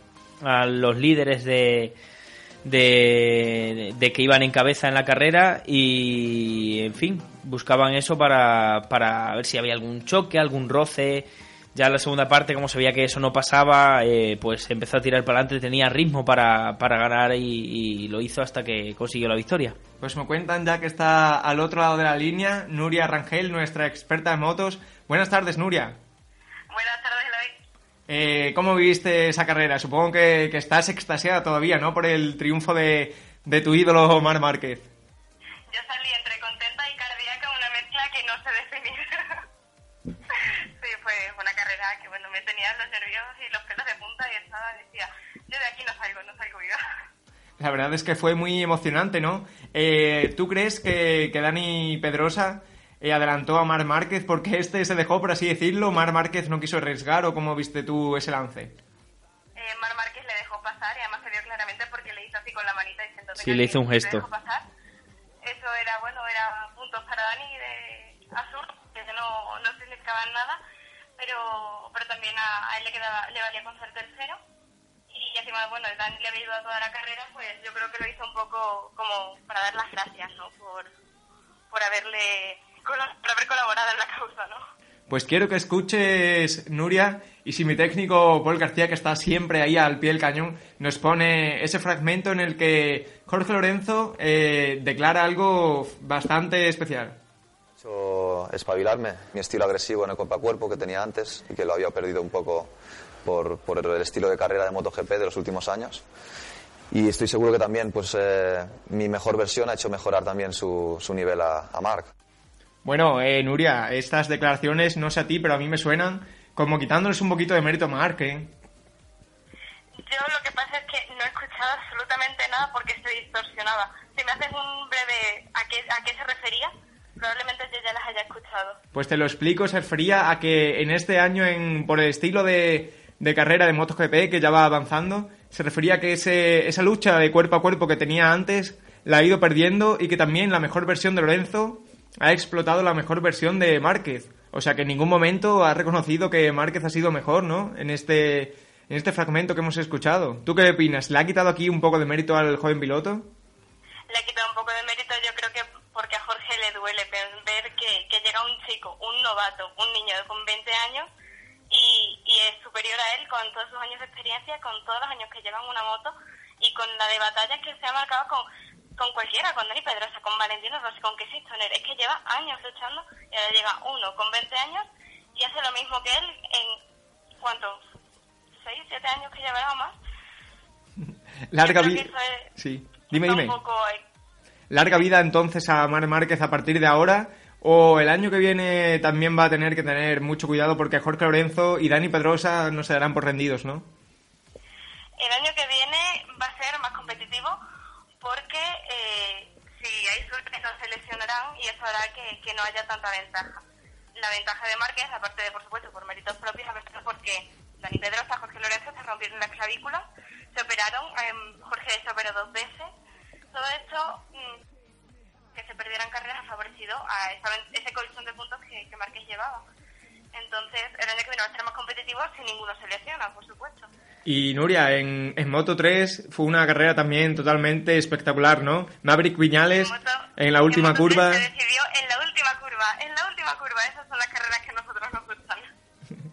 S3: a los líderes de, de, de que iban en cabeza en la carrera y, en fin, buscaban eso para, para ver si había algún choque, algún roce. Ya en la segunda parte, como se veía que eso no pasaba, eh, pues empezó a tirar para adelante, tenía ritmo para, para ganar y, y lo hizo hasta que consiguió la victoria.
S1: Pues me cuentan ya que está al otro lado de la línea Nuria Rangel, nuestra experta en motos. Buenas tardes, Nuria.
S4: Buenas tardes, Eloy.
S1: Eh, ¿Cómo viviste esa carrera? Supongo que, que estás extasiada todavía, ¿no? Por el triunfo de, de tu ídolo Mar Márquez.
S4: Carrera que, bueno, me tenía los nervios y los pelos de punta y estaba, decía, yo de aquí no salgo, no salgo viva. <laughs>
S1: La verdad es que fue muy emocionante, ¿no? Eh, ¿Tú crees que, que Dani Pedrosa eh, adelantó a Mar Márquez porque este se dejó, por así decirlo? ¿Mar Márquez no quiso arriesgar o cómo viste tú ese lance?
S4: Eh, Mar Márquez le dejó pasar y además se vio claramente porque le hizo así con la manita diciendo
S3: Sí, le hizo un gesto.
S4: dejó pasar. Eso era, bueno, era puntos para Dani de azul, que no, no significaban nada, pero, pero también a, a él le, quedaba, le valía con ser tercero. Y encima, bueno, Dani le había ayudado toda la carrera, pues yo creo que lo hizo un poco como para dar las gracias, ¿no? Por, por haberle por haber colaborado en la causa, ¿no?
S1: Pues quiero que escuches, Nuria, y si mi técnico Paul García, que está siempre ahí al pie del cañón, nos pone ese fragmento en el que Jorge Lorenzo eh, declara algo bastante especial.
S5: Hecho espabilarme mi estilo agresivo en el cuerpo que tenía antes y que lo había perdido un poco por, por el estilo de carrera de MotoGP de los últimos años. Y estoy seguro que también pues, eh, mi mejor versión ha hecho mejorar también su, su nivel a, a Marc.
S1: Bueno, eh, Nuria, estas declaraciones, no sé a ti, pero a mí me suenan como quitándoles un poquito de mérito a Marc, ¿eh?
S4: Yo lo que pasa es que no he escuchado absolutamente nada porque se distorsionaba. Si me haces un breve a qué, a qué se refería, probablemente yo ya las haya escuchado.
S1: Pues te lo explico, se refería a que en este año, en, por el estilo de, de carrera de MotoGP que ya va avanzando, se refería a que ese, esa lucha de cuerpo a cuerpo que tenía antes la ha ido perdiendo y que también la mejor versión de Lorenzo ha explotado la mejor versión de Márquez. O sea que en ningún momento ha reconocido que Márquez ha sido mejor, ¿no? En este, en este fragmento que hemos escuchado. ¿Tú qué opinas? ¿Le ha quitado aquí un poco de mérito al joven piloto?
S4: Le he quitado un poco de mérito, yo creo que porque a Jorge le duele ver- que, que llega un chico, un novato, un niño con 20 años y, y es superior a él con todos sus años de experiencia, con todos los años que lleva en una moto y con la de batallas que se ha marcado con, con cualquiera, con Dani Pedrosa, con Valentino Rossi, con Casey Stoner. Es que lleva años luchando y ahora llega uno con 20 años y hace lo mismo que él en, ¿cuántos? ¿6, 7 años que llevará más? <laughs>
S1: Larga vida.
S4: es-
S1: Sí. Dime, dime.
S4: Un poco, eh,
S1: larga vida entonces a Mar Márquez a partir de ahora o el año que viene también va a tener que tener mucho cuidado porque Jorge Lorenzo y Dani Pedrosa no se darán por rendidos, ¿no?
S4: El año que viene va a ser más competitivo porque eh, si hay no se lesionarán y eso hará que, que no haya tanta ventaja. La ventaja de Márquez, aparte de, por supuesto, por méritos propios, a veces porque Dani Pedrosa, Jorge Lorenzo se rompieron la clavícula, se operaron, em, Jorge se operó dos veces. Todo esto, mm, que se perdieran carreras, ha favorecido a esa ese colchón de puntos que, que Márquez llevaba. Entonces, el año que viene va a ser más competitivo si ninguno se lesiona, por supuesto.
S1: Y Nuria, en, en Moto 3 fue una carrera también totalmente espectacular, ¿no? Maverick Viñales
S4: En moto-
S1: en la última
S4: Moto
S1: curva.
S4: Se decidió en la última curva, en la última curva. Esas son las carreras que a nosotros nos gustan.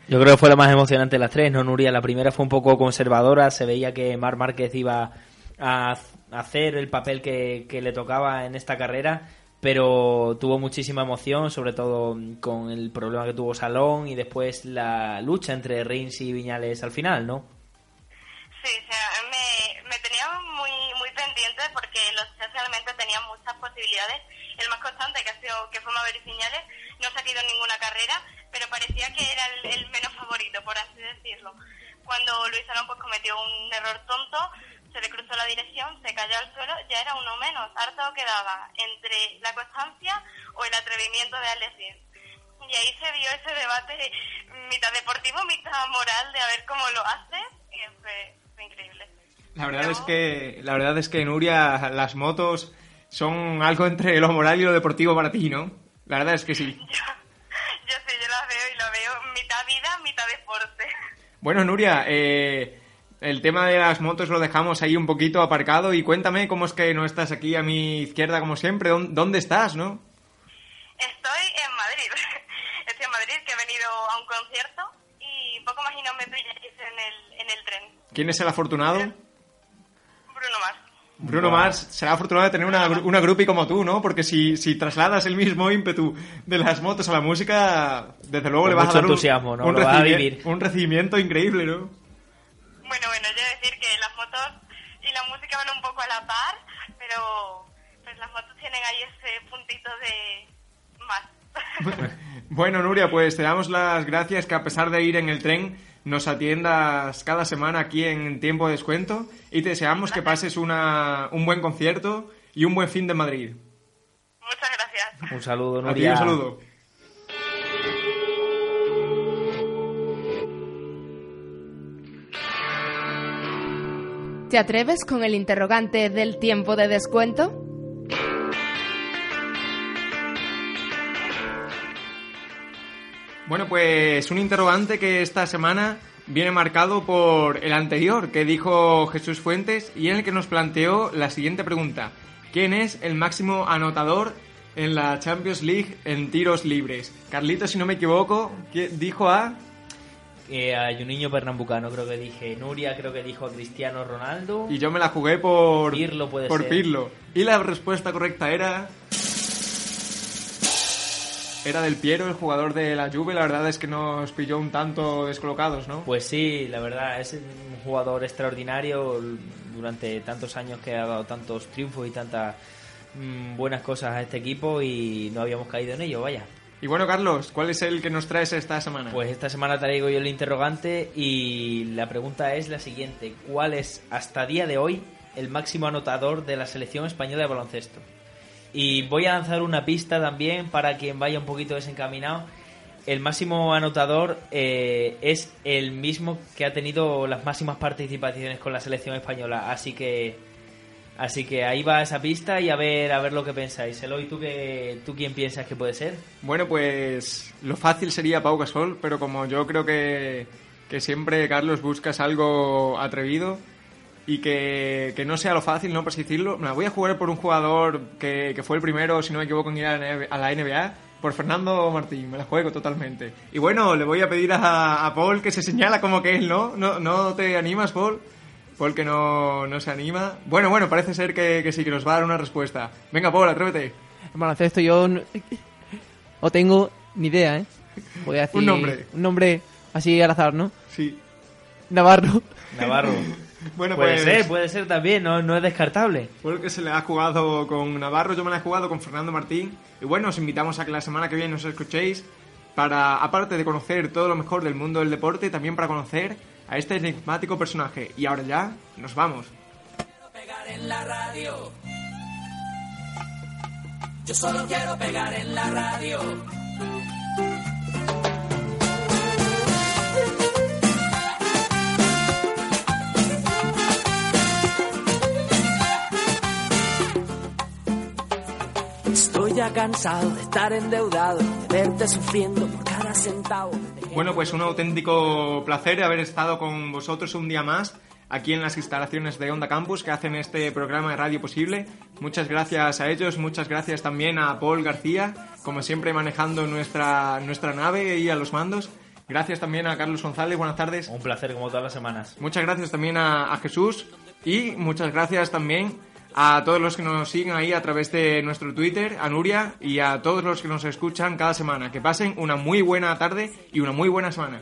S3: Yo creo que fue la más emocionante de las tres, ¿no, Nuria? La primera fue un poco conservadora, se veía que Mar Márquez iba a hacer el papel que, que le tocaba en esta carrera, pero tuvo muchísima emoción, sobre todo con el problema que tuvo Salón y después la lucha entre Rins y Viñales al final, ¿no?
S4: Sí, o me, me tenía muy muy pendiente porque los tres realmente tenían muchas posibilidades. El más constante que ha sido que fue Maverick Viñales no se ha quedado en ninguna carrera, pero parecía que era el, menos favorito, por así decirlo. Cuando Luis Alón pues, cometió un error tonto, se le cruzó la dirección, se cayó al suelo, ya era uno menos. Harto quedaba entre la constancia o el atrevimiento de Alex Y ahí se vio ese debate mitad deportivo, mitad moral de a ver cómo lo hace, y fue, increíble.
S1: La verdad es que la verdad es que Nuria las motos son algo entre lo moral y lo deportivo para ti, ¿no? La verdad es que sí. <laughs>
S4: Yo, sí, yo las veo y lo veo mitad vida, mitad deporte.
S1: Bueno, Nuria, eh, el tema de las motos lo dejamos ahí un poquito aparcado y cuéntame cómo es que no estás aquí a mi izquierda como siempre. ¿Dónde estás, no?
S4: Estoy en Madrid. <laughs> Estoy en Madrid, que he venido a un concierto y poco más y no me pilláis en el, en el tren.
S1: ¿Quién es el afortunado?
S4: Bruno Mars.
S1: Bruno Mars será afortunado de tener una, una groupie como tú, ¿no? Porque si, si trasladas el mismo ímpetu de las motos a la música, desde luego le vas a dar
S3: entusiasmo, ¿no? un, recibimiento,
S1: un recibimiento increíble, ¿no?
S4: Bueno, bueno, yo decir que las motos y la música van un poco a la par, pero pues las motos tienen ahí ese puntito de más. <laughs>
S1: bueno, Nuria, pues te damos las gracias que a pesar de ir en el tren nos atiendas cada semana aquí en Tiempo de Descuento y te deseamos que pases una, un buen concierto y un buen fin de Madrid.
S4: Muchas gracias.
S3: Un saludo, Nuria.
S1: un saludo.
S6: ¿Te atreves con el interrogante del tiempo de descuento?
S1: Bueno, pues un interrogante que esta semana viene marcado por el anterior que dijo Jesús Fuentes y en el que nos planteó la siguiente pregunta. ¿Quién es el máximo anotador en la Champions League en tiros libres? Carlito, si no me equivoco, dijo a
S3: eh, a niño Pernambucano creo que dije, Nuria creo que dijo Cristiano Ronaldo.
S1: Y yo me la jugué por
S3: Pirlo. Puede
S1: por Pirlo. Y la respuesta correcta era... Era del Piero, el jugador de la Juve. La verdad es que nos pilló un tanto descolocados, ¿no?
S3: Pues sí, la verdad, es un jugador extraordinario durante tantos años que ha dado tantos triunfos y tantas mm, buenas cosas a este equipo y no habíamos caído en ello, vaya.
S1: Y bueno, Carlos, ¿cuál es el que nos traes esta semana?
S3: Pues esta semana traigo yo el interrogante y la pregunta es la siguiente. ¿Cuál es hasta día de hoy el máximo anotador de la selección española de baloncesto? Y voy a lanzar una pista también para quien vaya un poquito desencaminado. El máximo anotador eh, es el mismo que ha tenido las máximas participaciones con la selección española. Así que Así que ahí va esa pista y a ver a ver lo que pensáis. Eloy, ¿tú, qué, ¿tú quién piensas que puede ser?
S1: Bueno, pues lo fácil sería Pau Gasol, pero como yo creo que, siempre, Carlos, buscas algo atrevido y que, no sea lo fácil, no por decirlo, me voy a jugar por un jugador que, fue el primero, si no me equivoco, en ir a la NBA, por Fernando Martín, me la juego totalmente. Y bueno, le voy a pedir a, a Paul que se señala como que él, ¿no? ¿No, no te animas, Paul? Paul que no, no se anima. Bueno, bueno, parece ser que, sí, que nos va a dar una respuesta. Venga, Paul, atrévete.
S7: En esto yo no, <laughs> no tengo ni idea, ¿eh? Voy a decir <laughs>
S1: un nombre.
S7: Un nombre así al azar, ¿no?
S1: Sí.
S7: Navarro. <laughs>
S3: Navarro. bueno, puede pues, ser, puede ser también, no, no es descartable.
S1: Paul que se le ha jugado con Navarro, yo me la he jugado con Fernando Martín. Y bueno, os invitamos a que la semana que viene nos escuchéis para, aparte de conocer todo lo mejor del mundo del deporte, también para conocer a este enigmático personaje. Y ahora ya, nos vamos.
S8: Pegar en la radio. Yo solo quiero pegar en la radio. Estoy ya cansado de estar endeudado, de verte sufriendo por cada centavo.
S1: Bueno, pues un auténtico placer haber estado con vosotros un día más aquí en las instalaciones de Onda Campus que hacen este programa de radio posible. Muchas gracias a ellos, muchas gracias también a Paul García, como siempre manejando nuestra, nuestra nave y a los mandos. Gracias también a Carlos González, buenas tardes.
S3: Un placer como todas las semanas.
S1: Muchas gracias también a, a Jesús y muchas gracias también a todos los que nos siguen ahí a través de nuestro Twitter, a Nuria y a todos los que nos escuchan cada semana. Que pasen una muy buena tarde y una muy buena semana.